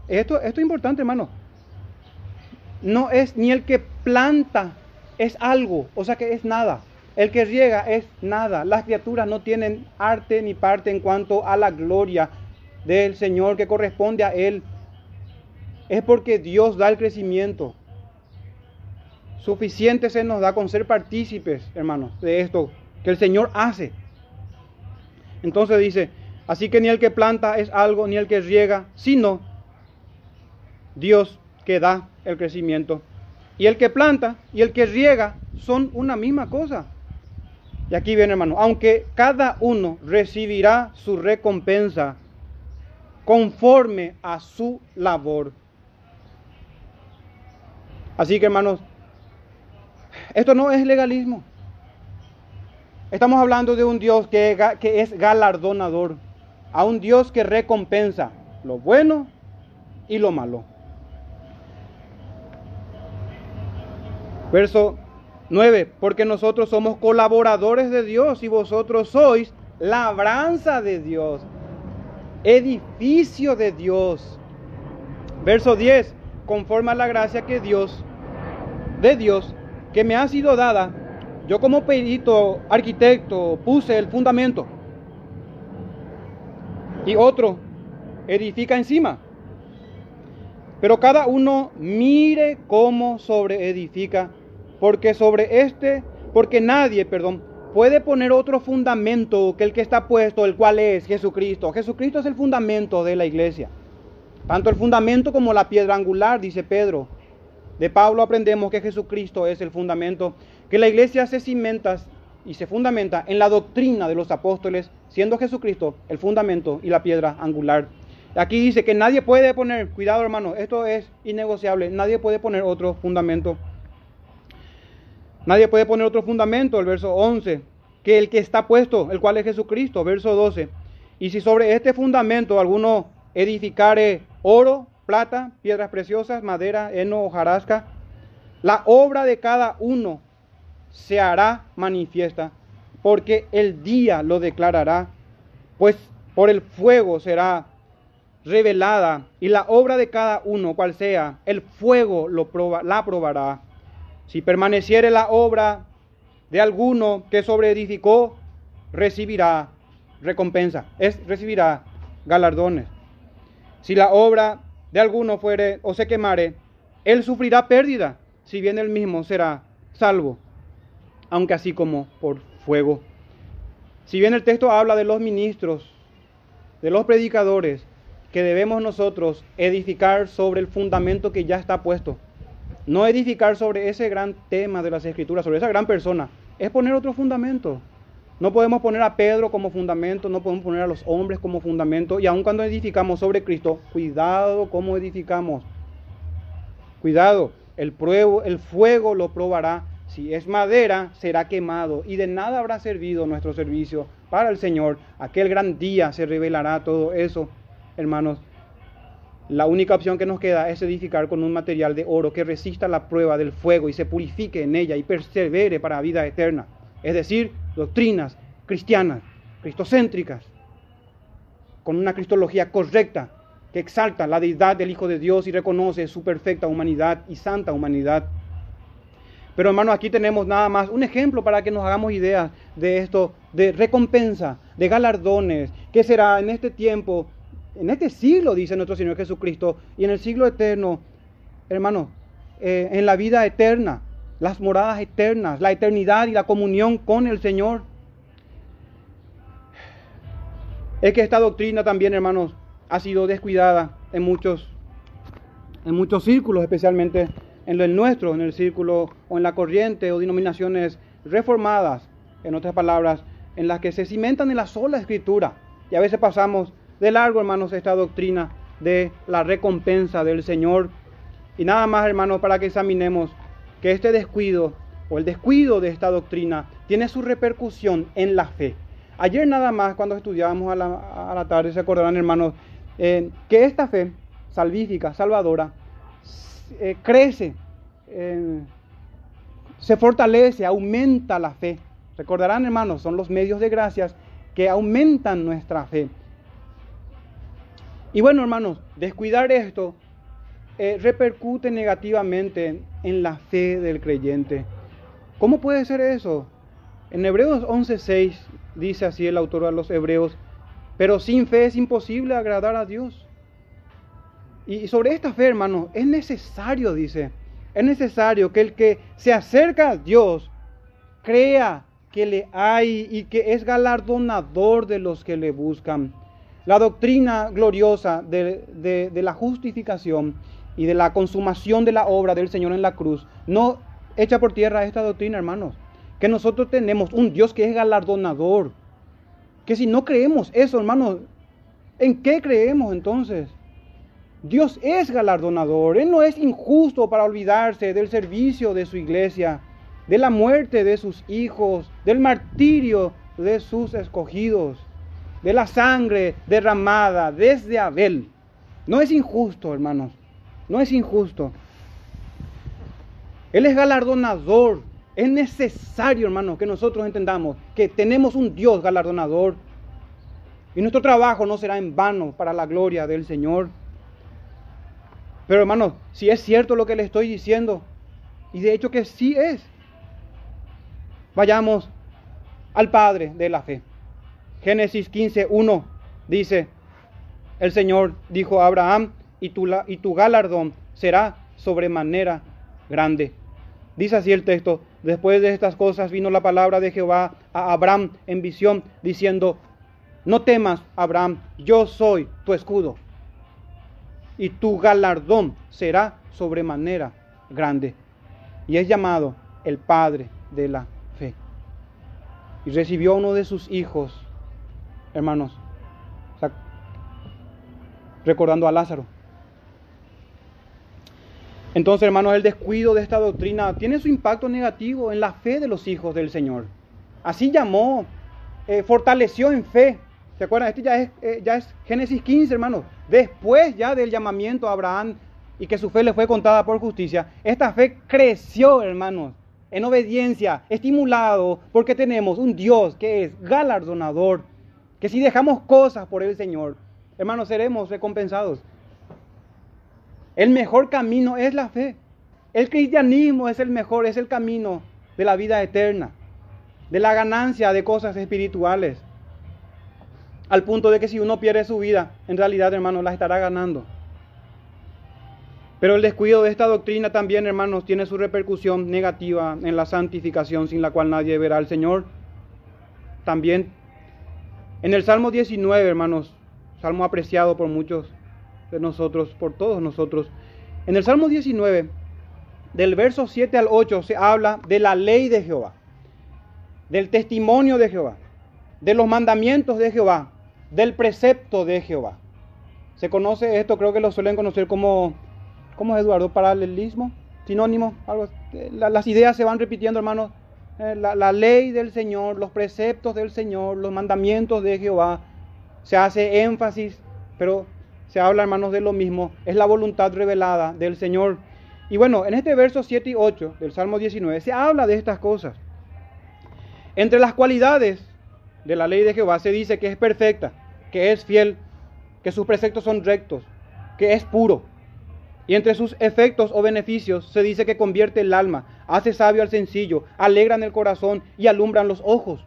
Esto, esto es importante, hermano. No es ni el que planta es algo, o sea que es nada. El que riega es nada. Las criaturas no tienen arte ni parte en cuanto a la gloria del Señor que corresponde a Él. Es porque Dios da el crecimiento. Suficiente se nos da con ser partícipes, hermanos, de esto que el Señor hace. Entonces dice, así que ni el que planta es algo, ni el que riega, sino Dios que da el crecimiento. Y el que planta y el que riega son una misma cosa. Y aquí viene hermano, aunque cada uno recibirá su recompensa conforme a su labor. Así que hermanos, esto no es legalismo. Estamos hablando de un Dios que, que es galardonador, a un Dios que recompensa lo bueno y lo malo. Verso 9, porque nosotros somos colaboradores de Dios y vosotros sois labranza de Dios, edificio de Dios. Verso 10, conforme a la gracia que Dios, de Dios, que me ha sido dada, yo como perito arquitecto puse el fundamento y otro edifica encima. Pero cada uno mire cómo sobre edifica porque sobre este, porque nadie, perdón, puede poner otro fundamento que el que está puesto, el cual es Jesucristo. Jesucristo es el fundamento de la iglesia. Tanto el fundamento como la piedra angular, dice Pedro. De Pablo aprendemos que Jesucristo es el fundamento, que la iglesia se cimenta y se fundamenta en la doctrina de los apóstoles, siendo Jesucristo el fundamento y la piedra angular. Aquí dice que nadie puede poner, cuidado hermano, esto es innegociable, nadie puede poner otro fundamento Nadie puede poner otro fundamento, el verso 11, que el que está puesto, el cual es Jesucristo, verso 12. Y si sobre este fundamento alguno edificare oro, plata, piedras preciosas, madera, heno, hojarasca, la obra de cada uno se hará manifiesta, porque el día lo declarará, pues por el fuego será revelada, y la obra de cada uno, cual sea, el fuego lo proba, la probará. Si permaneciere la obra de alguno que sobreedificó, recibirá recompensa, es, recibirá galardones. Si la obra de alguno fuere o se quemare, él sufrirá pérdida, si bien él mismo será salvo, aunque así como por fuego. Si bien el texto habla de los ministros, de los predicadores, que debemos nosotros edificar sobre el fundamento que ya está puesto, no edificar sobre ese gran tema de las escrituras, sobre esa gran persona, es poner otro fundamento. No podemos poner a Pedro como fundamento, no podemos poner a los hombres como fundamento. Y aun cuando edificamos sobre Cristo, cuidado cómo edificamos. Cuidado, el, el fuego lo probará. Si es madera, será quemado. Y de nada habrá servido nuestro servicio para el Señor. Aquel gran día se revelará todo eso, hermanos. La única opción que nos queda es edificar con un material de oro que resista la prueba del fuego y se purifique en ella y persevere para vida eterna. Es decir, doctrinas cristianas, cristocéntricas, con una cristología correcta que exalta la deidad del Hijo de Dios y reconoce su perfecta humanidad y santa humanidad. Pero hermano, aquí tenemos nada más un ejemplo para que nos hagamos ideas de esto, de recompensa, de galardones, que será en este tiempo en este siglo, dice nuestro Señor Jesucristo, y en el siglo eterno, hermano, eh, en la vida eterna, las moradas eternas, la eternidad y la comunión con el Señor. Es que esta doctrina también, hermanos, ha sido descuidada en muchos, en muchos círculos, especialmente en el nuestro, en el círculo o en la corriente o denominaciones reformadas, en otras palabras, en las que se cimentan en la sola escritura. Y a veces pasamos de largo, hermanos, esta doctrina de la recompensa del Señor. Y nada más, hermanos, para que examinemos que este descuido o el descuido de esta doctrina tiene su repercusión en la fe. Ayer nada más, cuando estudiábamos a la, tarde, se acordarán, hermanos, eh, que esta fe salvífica, salvadora, eh, crece, eh, se fortalece, aumenta la fe. Recordarán, hermanos, son los medios de gracias que aumentan nuestra fe. Y bueno, hermanos, descuidar esto eh, repercute negativamente en la fe del creyente. ¿Cómo puede ser eso? En Hebreos 11:6 dice así el autor a los Hebreos, pero sin fe es imposible agradar a Dios. Y sobre esta fe, hermanos, es necesario, dice, es necesario que el que se acerca a Dios crea que le hay y que es galardonador de los que le buscan. La doctrina gloriosa de, la justificación y de la consumación de la obra del Señor en la cruz no echa por tierra esta doctrina, hermanos. Que nosotros tenemos un Dios que es galardonador. Que si no creemos eso, hermanos, ¿en qué creemos entonces? Dios es galardonador. Él no es injusto para olvidarse del servicio de su iglesia, de la muerte de sus hijos, del martirio de sus escogidos de la sangre derramada desde Abel. No es injusto, hermanos. No es injusto. Él es galardonador. Es necesario, hermanos, que nosotros entendamos que tenemos un Dios galardonador. Y nuestro trabajo no será en vano para la gloria del Señor. Pero hermanos, si es cierto lo que le estoy diciendo, y de hecho que sí es, vayamos al Padre de la fe. Génesis 15, 1 dice, el Señor dijo a Abraham, y tu, y tu galardón será sobremanera grande. Dice así el texto, después de estas cosas vino la palabra de Jehová a Abraham en visión, diciendo, no temas, Abraham, yo soy tu escudo, y tu galardón será sobremanera grande. Y es llamado el Padre de la fe. Y recibió uno de sus hijos hermanos, recordando a Lázaro. Entonces, hermanos, el descuido de esta doctrina tiene su impacto negativo en la fe de los hijos del Señor. Así llamó, eh, fortaleció en fe. ¿Se acuerdan? Este ya es, eh, ya es Génesis 15, hermanos. Después ya del llamamiento a Abraham y que su fe le fue contada por justicia, esta fe creció, hermanos, en obediencia, estimulado, porque tenemos un Dios que es galardonador que si dejamos cosas por el Señor, hermanos, seremos recompensados. El mejor camino es la fe. El cristianismo es el mejor, es el camino de la vida eterna. de la ganancia de cosas espirituales. Al punto de que si uno pierde su vida, en realidad, hermanos, la estará ganando. Pero el descuido de esta doctrina también, hermanos, tiene su repercusión negativa en la santificación sin la cual nadie verá al Señor. También en el Salmo 19, hermanos, salmo apreciado por muchos de nosotros, por todos nosotros. En el Salmo 19, del verso 7 al 8, se habla de la ley de Jehová, del testimonio de Jehová, de los mandamientos de Jehová, del precepto de Jehová. Se conoce esto, creo que lo suelen conocer como, ¿cómo es Eduardo? Paralelismo, sinónimo, algo. las ideas se van repitiendo, hermanos. Eh, la, la ley del Señor, los preceptos del Señor, los mandamientos de Jehová. Se hace énfasis, pero se habla, hermanos, de lo mismo. Es la voluntad revelada del Señor. Y bueno, en este verso 7 y 8 del Salmo 19 se habla de estas cosas. Entre las cualidades de la ley de Jehová se dice que es perfecta, que es fiel, que sus preceptos son rectos, que es puro. Y entre sus efectos o beneficios se dice que convierte el alma, hace sabio al sencillo, alegran el corazón y alumbran los ojos.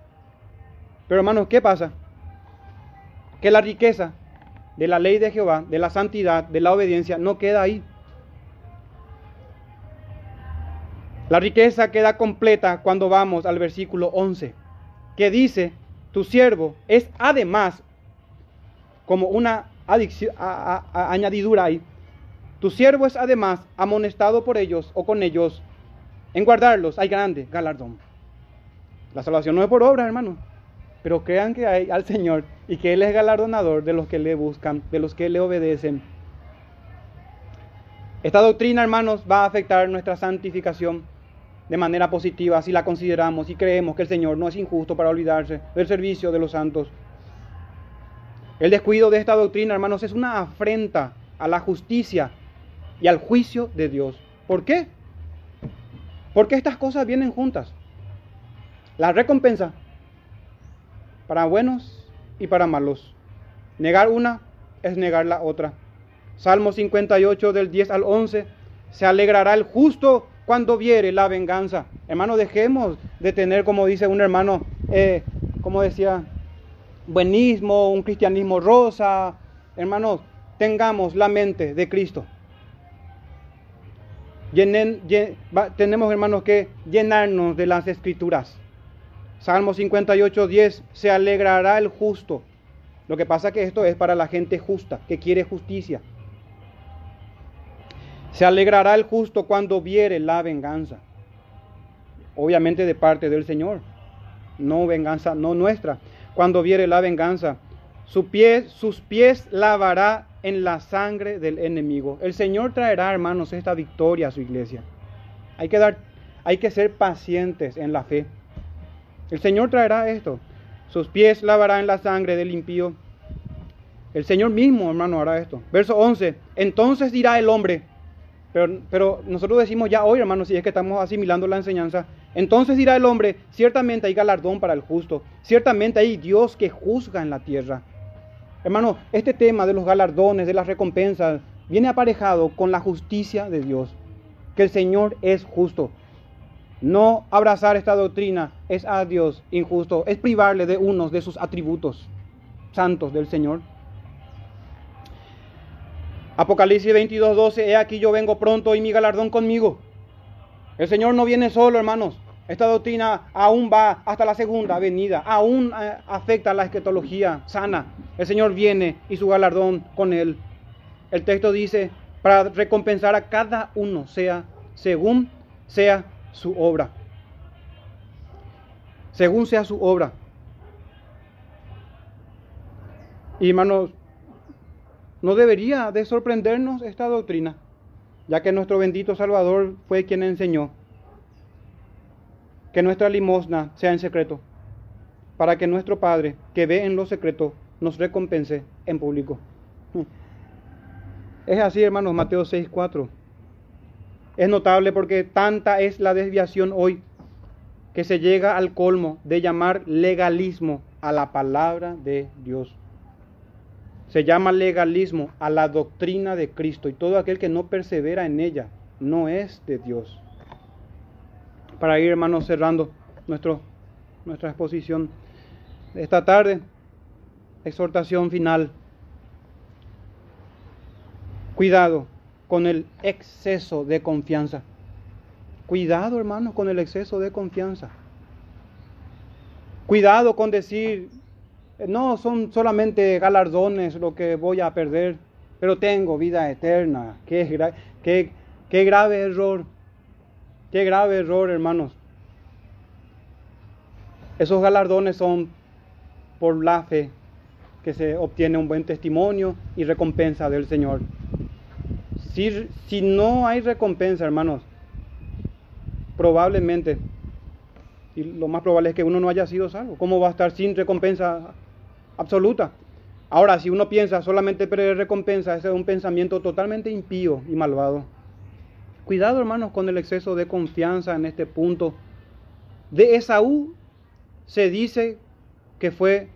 Pero hermanos, ¿qué pasa? Que la riqueza de la ley de Jehová, de la santidad, de la obediencia, no queda ahí. La riqueza queda completa cuando vamos al versículo 11, que dice tu siervo es además, como una añadidura ahí, tu siervo es además amonestado por ellos o con ellos en guardarlos, hay grande galardón. La salvación no es por obra, hermano, pero crean que hay al Señor y que Él es galardonador de los que le buscan, de los que le obedecen. Esta doctrina, hermanos, va a afectar nuestra santificación de manera positiva si la consideramos y creemos que el Señor no es injusto para olvidarse del servicio de los santos. El descuido de esta doctrina, hermanos, es una afrenta a la justicia y al juicio de Dios. ¿Por qué? Porque estas cosas vienen juntas. La recompensa para buenos y para malos. Negar una es negar la otra. Salmo 58 del 10 al 11. Se alegrará el justo cuando viere la venganza. Hermano, dejemos de tener, como dice un hermano, eh, como decía, buenismo, un cristianismo rosa. Hermanos, tengamos la mente de Cristo. tenemos, hermanos, que llenarnos de las escrituras. Salmo 58, 10, se alegrará el justo. Lo que pasa que esto es para la gente justa, que quiere justicia. Se alegrará el justo cuando viere la venganza. Obviamente de parte del Señor. No venganza, no nuestra. Cuando viere la venganza, sus pies lavará en la sangre del enemigo. El Señor traerá, hermanos, esta victoria a su iglesia. Hay que dar, hay que ser pacientes en la fe. El Señor traerá esto. Sus pies lavará en la sangre del impío. El Señor mismo, hermano, hará esto. Verso 11. Entonces dirá el hombre, pero, nosotros decimos ya hoy, hermanos, si es que estamos asimilando la enseñanza, entonces dirá el hombre, ciertamente hay galardón para el justo, ciertamente hay Dios que juzga en la tierra. Hermano, este tema de los galardones, de las recompensas, viene aparejado con la justicia de Dios, que el Señor es justo. No abrazar esta doctrina es a Dios injusto, es privarle de unos de sus atributos santos del Señor. Apocalipsis 22, 12, he aquí yo vengo pronto y mi galardón conmigo. El Señor no viene solo, hermanos. Esta doctrina aún va hasta la segunda venida, aún eh, afecta a la escatología sana. El Señor viene y su galardón con él. El texto dice, para recompensar a cada uno, sea según sea su obra. Según sea su obra. Y hermanos, no debería de sorprendernos esta doctrina, ya que nuestro bendito Salvador fue quien enseñó que nuestra limosna sea en secreto, para que nuestro Padre, que ve en lo secreto, nos recompense en público. Es así, hermanos, Mateo 6:4. Es notable porque tanta es la desviación hoy que se llega al colmo de llamar legalismo a la palabra de Dios. Se llama legalismo a la doctrina de Cristo y todo aquel que no persevera en ella no es de Dios. Para ir, hermanos, cerrando nuestra exposición esta tarde. Exhortación final. Cuidado con el exceso de confianza. Cuidado, hermanos, con el exceso de confianza. Cuidado con decir, no, son solamente galardones lo que voy a perder, pero tengo vida eterna. Qué, qué, qué grave error. Qué grave error, hermanos. Esos galardones son por la fe que se obtiene un buen testimonio y recompensa del Señor. Si, si no hay recompensa, hermanos, probablemente, y lo más probable es que uno no haya sido salvo. ¿Cómo va a estar sin recompensa absoluta? Ahora, si uno piensa solamente perder recompensa, ese es un pensamiento totalmente impío y malvado. Cuidado, hermanos, con el exceso de confianza en este punto. De Esaú se dice que fue,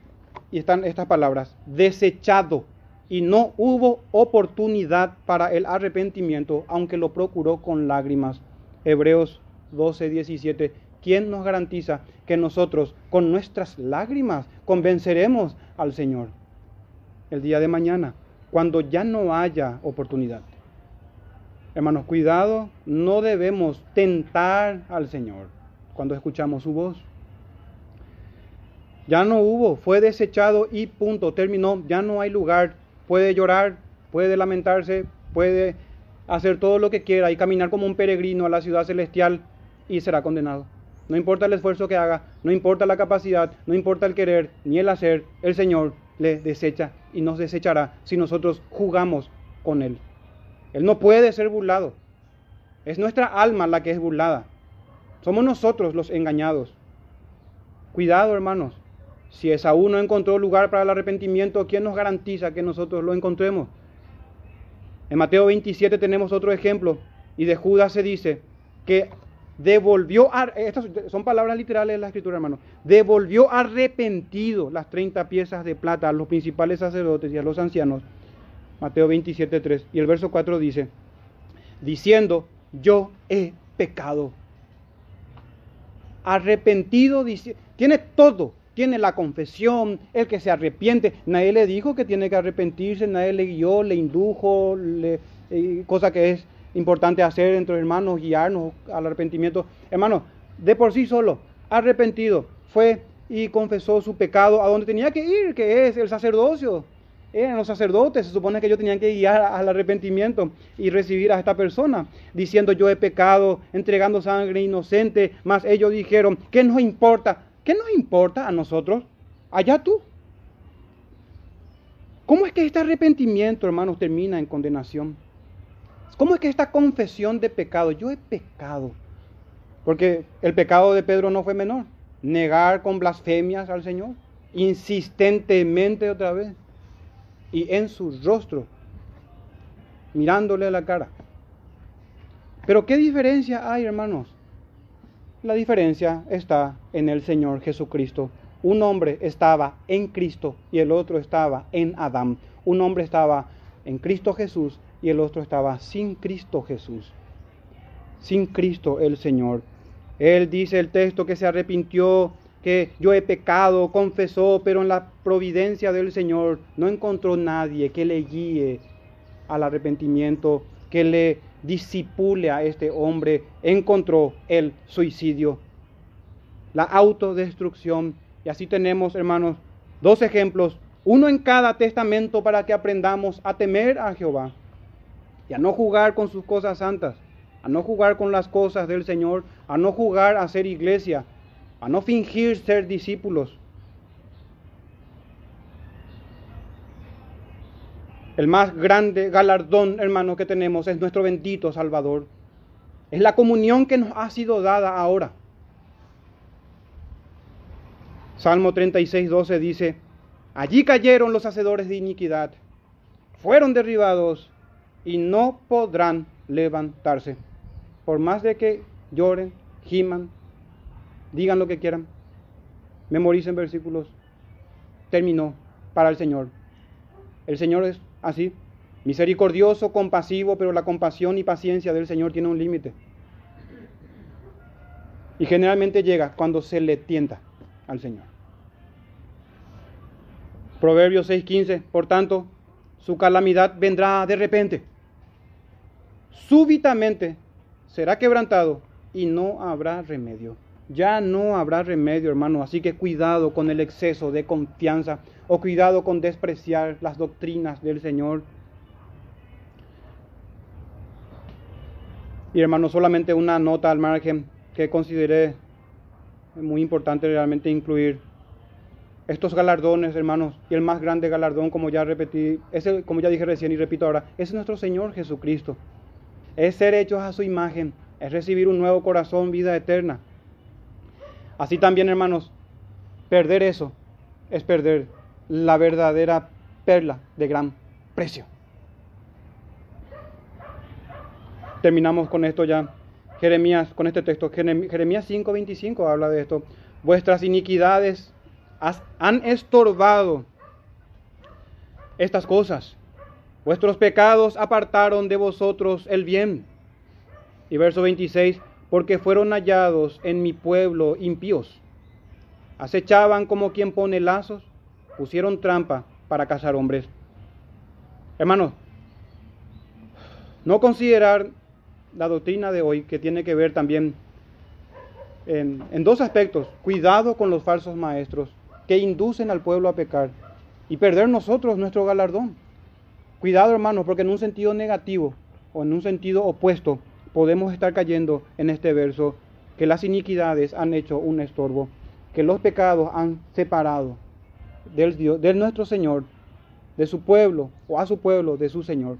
y están estas palabras, desechado y no hubo oportunidad para el arrepentimiento, aunque lo procuró con lágrimas. Hebreos 12, 17. ¿Quién nos garantiza que nosotros con nuestras lágrimas convenceremos al Señor el día de mañana, cuando ya no haya oportunidad? Hermanos, cuidado, no debemos tentar al Señor cuando escuchamos su voz. Ya no hubo, fue desechado y punto, terminó, ya no hay lugar. Puede llorar, puede lamentarse, puede hacer todo lo que quiera y caminar como un peregrino a la ciudad celestial y será condenado. No importa el esfuerzo que haga, no importa la capacidad, no importa el querer ni el hacer, el Señor le desecha y nos desechará si nosotros jugamos con Él. Él no puede ser burlado. Es nuestra alma la que es burlada. Somos nosotros los engañados. Cuidado, hermanos. Si Esaú no encontró lugar para el arrepentimiento, ¿quién nos garantiza que nosotros lo encontremos? En Mateo 27 tenemos otro ejemplo y de Judas se dice que devolvió, estas son palabras literales de la escritura, hermano, devolvió arrepentido las 30 piezas de plata a los principales sacerdotes y a los ancianos. Mateo 27, 3. Y el verso 4 dice, diciendo, yo he pecado. Arrepentido, dice, tiene todo, tiene la confesión, el que se arrepiente. Nadie le dijo que tiene que arrepentirse, nadie le guió, le indujo, eh, cosa que es importante hacer entre hermanos, guiarnos al arrepentimiento. Hermano, de por sí solo, arrepentido, fue y confesó su pecado a donde tenía que ir, que es el sacerdocio. Eran los sacerdotes, se supone que ellos tenían que guiar al arrepentimiento y recibir a esta persona, diciendo yo he pecado, entregando sangre inocente, mas ellos dijeron, ¿qué nos importa? ¿Qué nos importa a nosotros? Allá tú. ¿Cómo es que este arrepentimiento, hermanos, termina en condenación? ¿Cómo es que esta confesión de pecado, yo he pecado? Porque el pecado de Pedro no fue menor. Negar con blasfemias al Señor, insistentemente otra vez, y en su rostro, mirándole a la cara. Pero ¿qué diferencia hay, hermanos? La diferencia está en el Señor Jesucristo. Un hombre estaba en Cristo y el otro estaba en Adán. Un hombre estaba en Cristo Jesús y el otro estaba sin Cristo Jesús, sin Cristo el Señor. Él dice el texto que se arrepintió, que yo he pecado, confesó, pero en la providencia del Señor no encontró nadie que le guíe al arrepentimiento, que le disipule a este hombre, encontró el suicidio, la autodestrucción. Y así tenemos, hermanos, dos ejemplos, uno en cada testamento para que aprendamos a temer a Jehová y a no jugar con sus cosas santas, a no jugar con las cosas del Señor, a no jugar a ser iglesia, a no fingir ser discípulos. El más grande galardón, hermano, que tenemos es nuestro bendito Salvador. Es la comunión que nos ha sido dada ahora. Salmo 36, 12 dice, allí cayeron los hacedores de iniquidad, fueron derribados y no podrán levantarse. Por más de que lloren, giman, digan lo que quieran, memoricen versículos, terminó para el Señor. El Señor es así, misericordioso, compasivo, pero la compasión y paciencia del Señor tiene un límite. Y generalmente llega cuando se le tienta. al Señor. Proverbios 6:15, por tanto, su calamidad vendrá de repente. Súbitamente será quebrantado y no habrá remedio. Ya no habrá remedio, hermano. Así que cuidado con el exceso de confianza o cuidado con despreciar las doctrinas del Señor. Y hermano, solamente una nota al margen que consideré muy importante realmente incluir. Estos galardones, hermanos, y el más grande galardón, como ya repetí, ese, como ya dije recién y repito ahora, es nuestro Señor Jesucristo. Es ser hechos a su imagen, es recibir un nuevo corazón, vida eterna. Así también, hermanos, perder eso es perder la verdadera perla de gran precio. Terminamos con esto ya. Jeremías, con este texto, Jeremías 5:25 habla de esto. Vuestras iniquidades han estorbado estas cosas. Vuestros pecados apartaron de vosotros el bien. Y verso 26, porque fueron hallados en mi pueblo impíos. Acechaban como quien pone lazos, pusieron trampa para cazar hombres. Hermanos, no considerar la doctrina de hoy que tiene que ver también en, en, dos aspectos. Cuidado con los falsos maestros que inducen al pueblo a pecar y perder nosotros nuestro galardón. Cuidado hermanos, porque en un sentido negativo o en un sentido opuesto podemos estar cayendo en este verso que las iniquidades han hecho un estorbo, que los pecados han separado del Dios, de nuestro Señor, de su pueblo o a su pueblo de su Señor.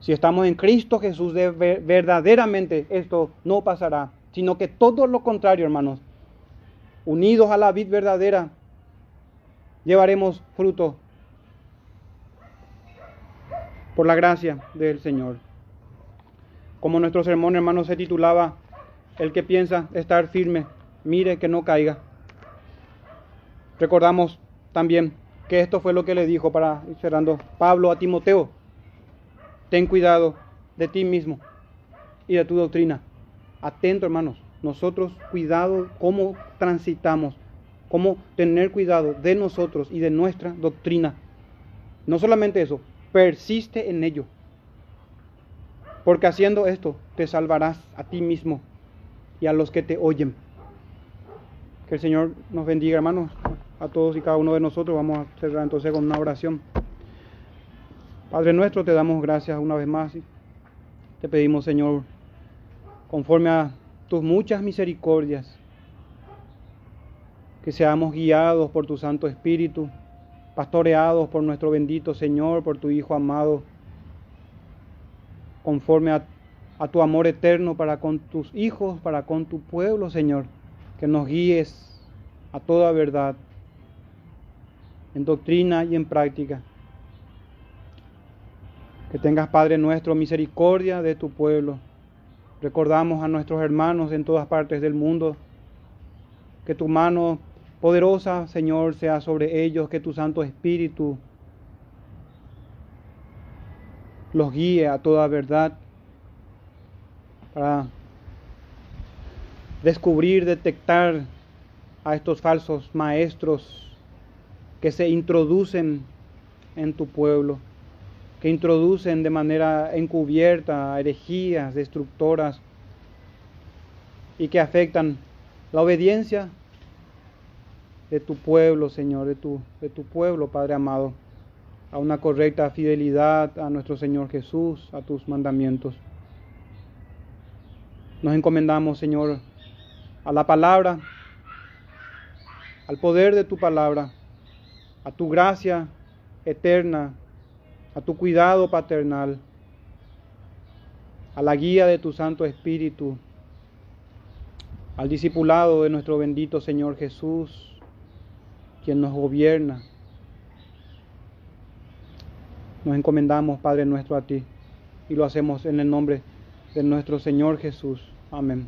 Si estamos en Cristo Jesús, verdaderamente esto no pasará, sino que todo lo contrario, hermanos, unidos a la vid verdadera, llevaremos fruto por la gracia del Señor. Como nuestro sermón, hermanos, se titulaba, El que piensa estar firme, mire que no caiga. Recordamos también que esto fue lo que le dijo, para ir cerrando, Pablo a Timoteo ten cuidado de ti mismo y de tu doctrina. Atento, hermanos. Nosotros, cuidado cómo transitamos, cómo tener cuidado de nosotros y de nuestra doctrina. No solamente eso, persiste en ello. Porque haciendo esto te salvarás a ti mismo y a los que te oyen. Que el Señor nos bendiga, hermanos, a todos y cada uno de nosotros. Vamos a cerrar entonces con una oración. Padre nuestro, te damos gracias una vez más. Te pedimos, Señor, conforme a tus muchas misericordias, que seamos guiados por tu Santo Espíritu, pastoreados por nuestro bendito Señor, por tu Hijo amado, conforme a, tu amor eterno para con tus hijos, para con tu pueblo, Señor, que nos guíes a toda verdad, en doctrina y en práctica. Que tengas, Padre nuestro, misericordia de tu pueblo. Recordamos a nuestros hermanos en todas partes del mundo. Que tu mano poderosa, Señor, sea sobre ellos. Que tu Santo Espíritu los guíe a toda verdad para descubrir, detectar a estos falsos maestros que se introducen en tu pueblo que introducen de manera encubierta herejías destructoras y que afectan la obediencia de tu pueblo, Señor, de tu, de tu pueblo, Padre amado, a una correcta fidelidad a nuestro Señor Jesús, a tus mandamientos. Nos encomendamos, Señor, a la palabra, al poder de tu palabra, a tu gracia eterna a tu cuidado paternal, a la guía de tu Santo Espíritu, al discipulado de nuestro bendito Señor Jesús, quien nos gobierna. Nos encomendamos, Padre nuestro, a ti y lo hacemos en el nombre de nuestro Señor Jesús. Amén.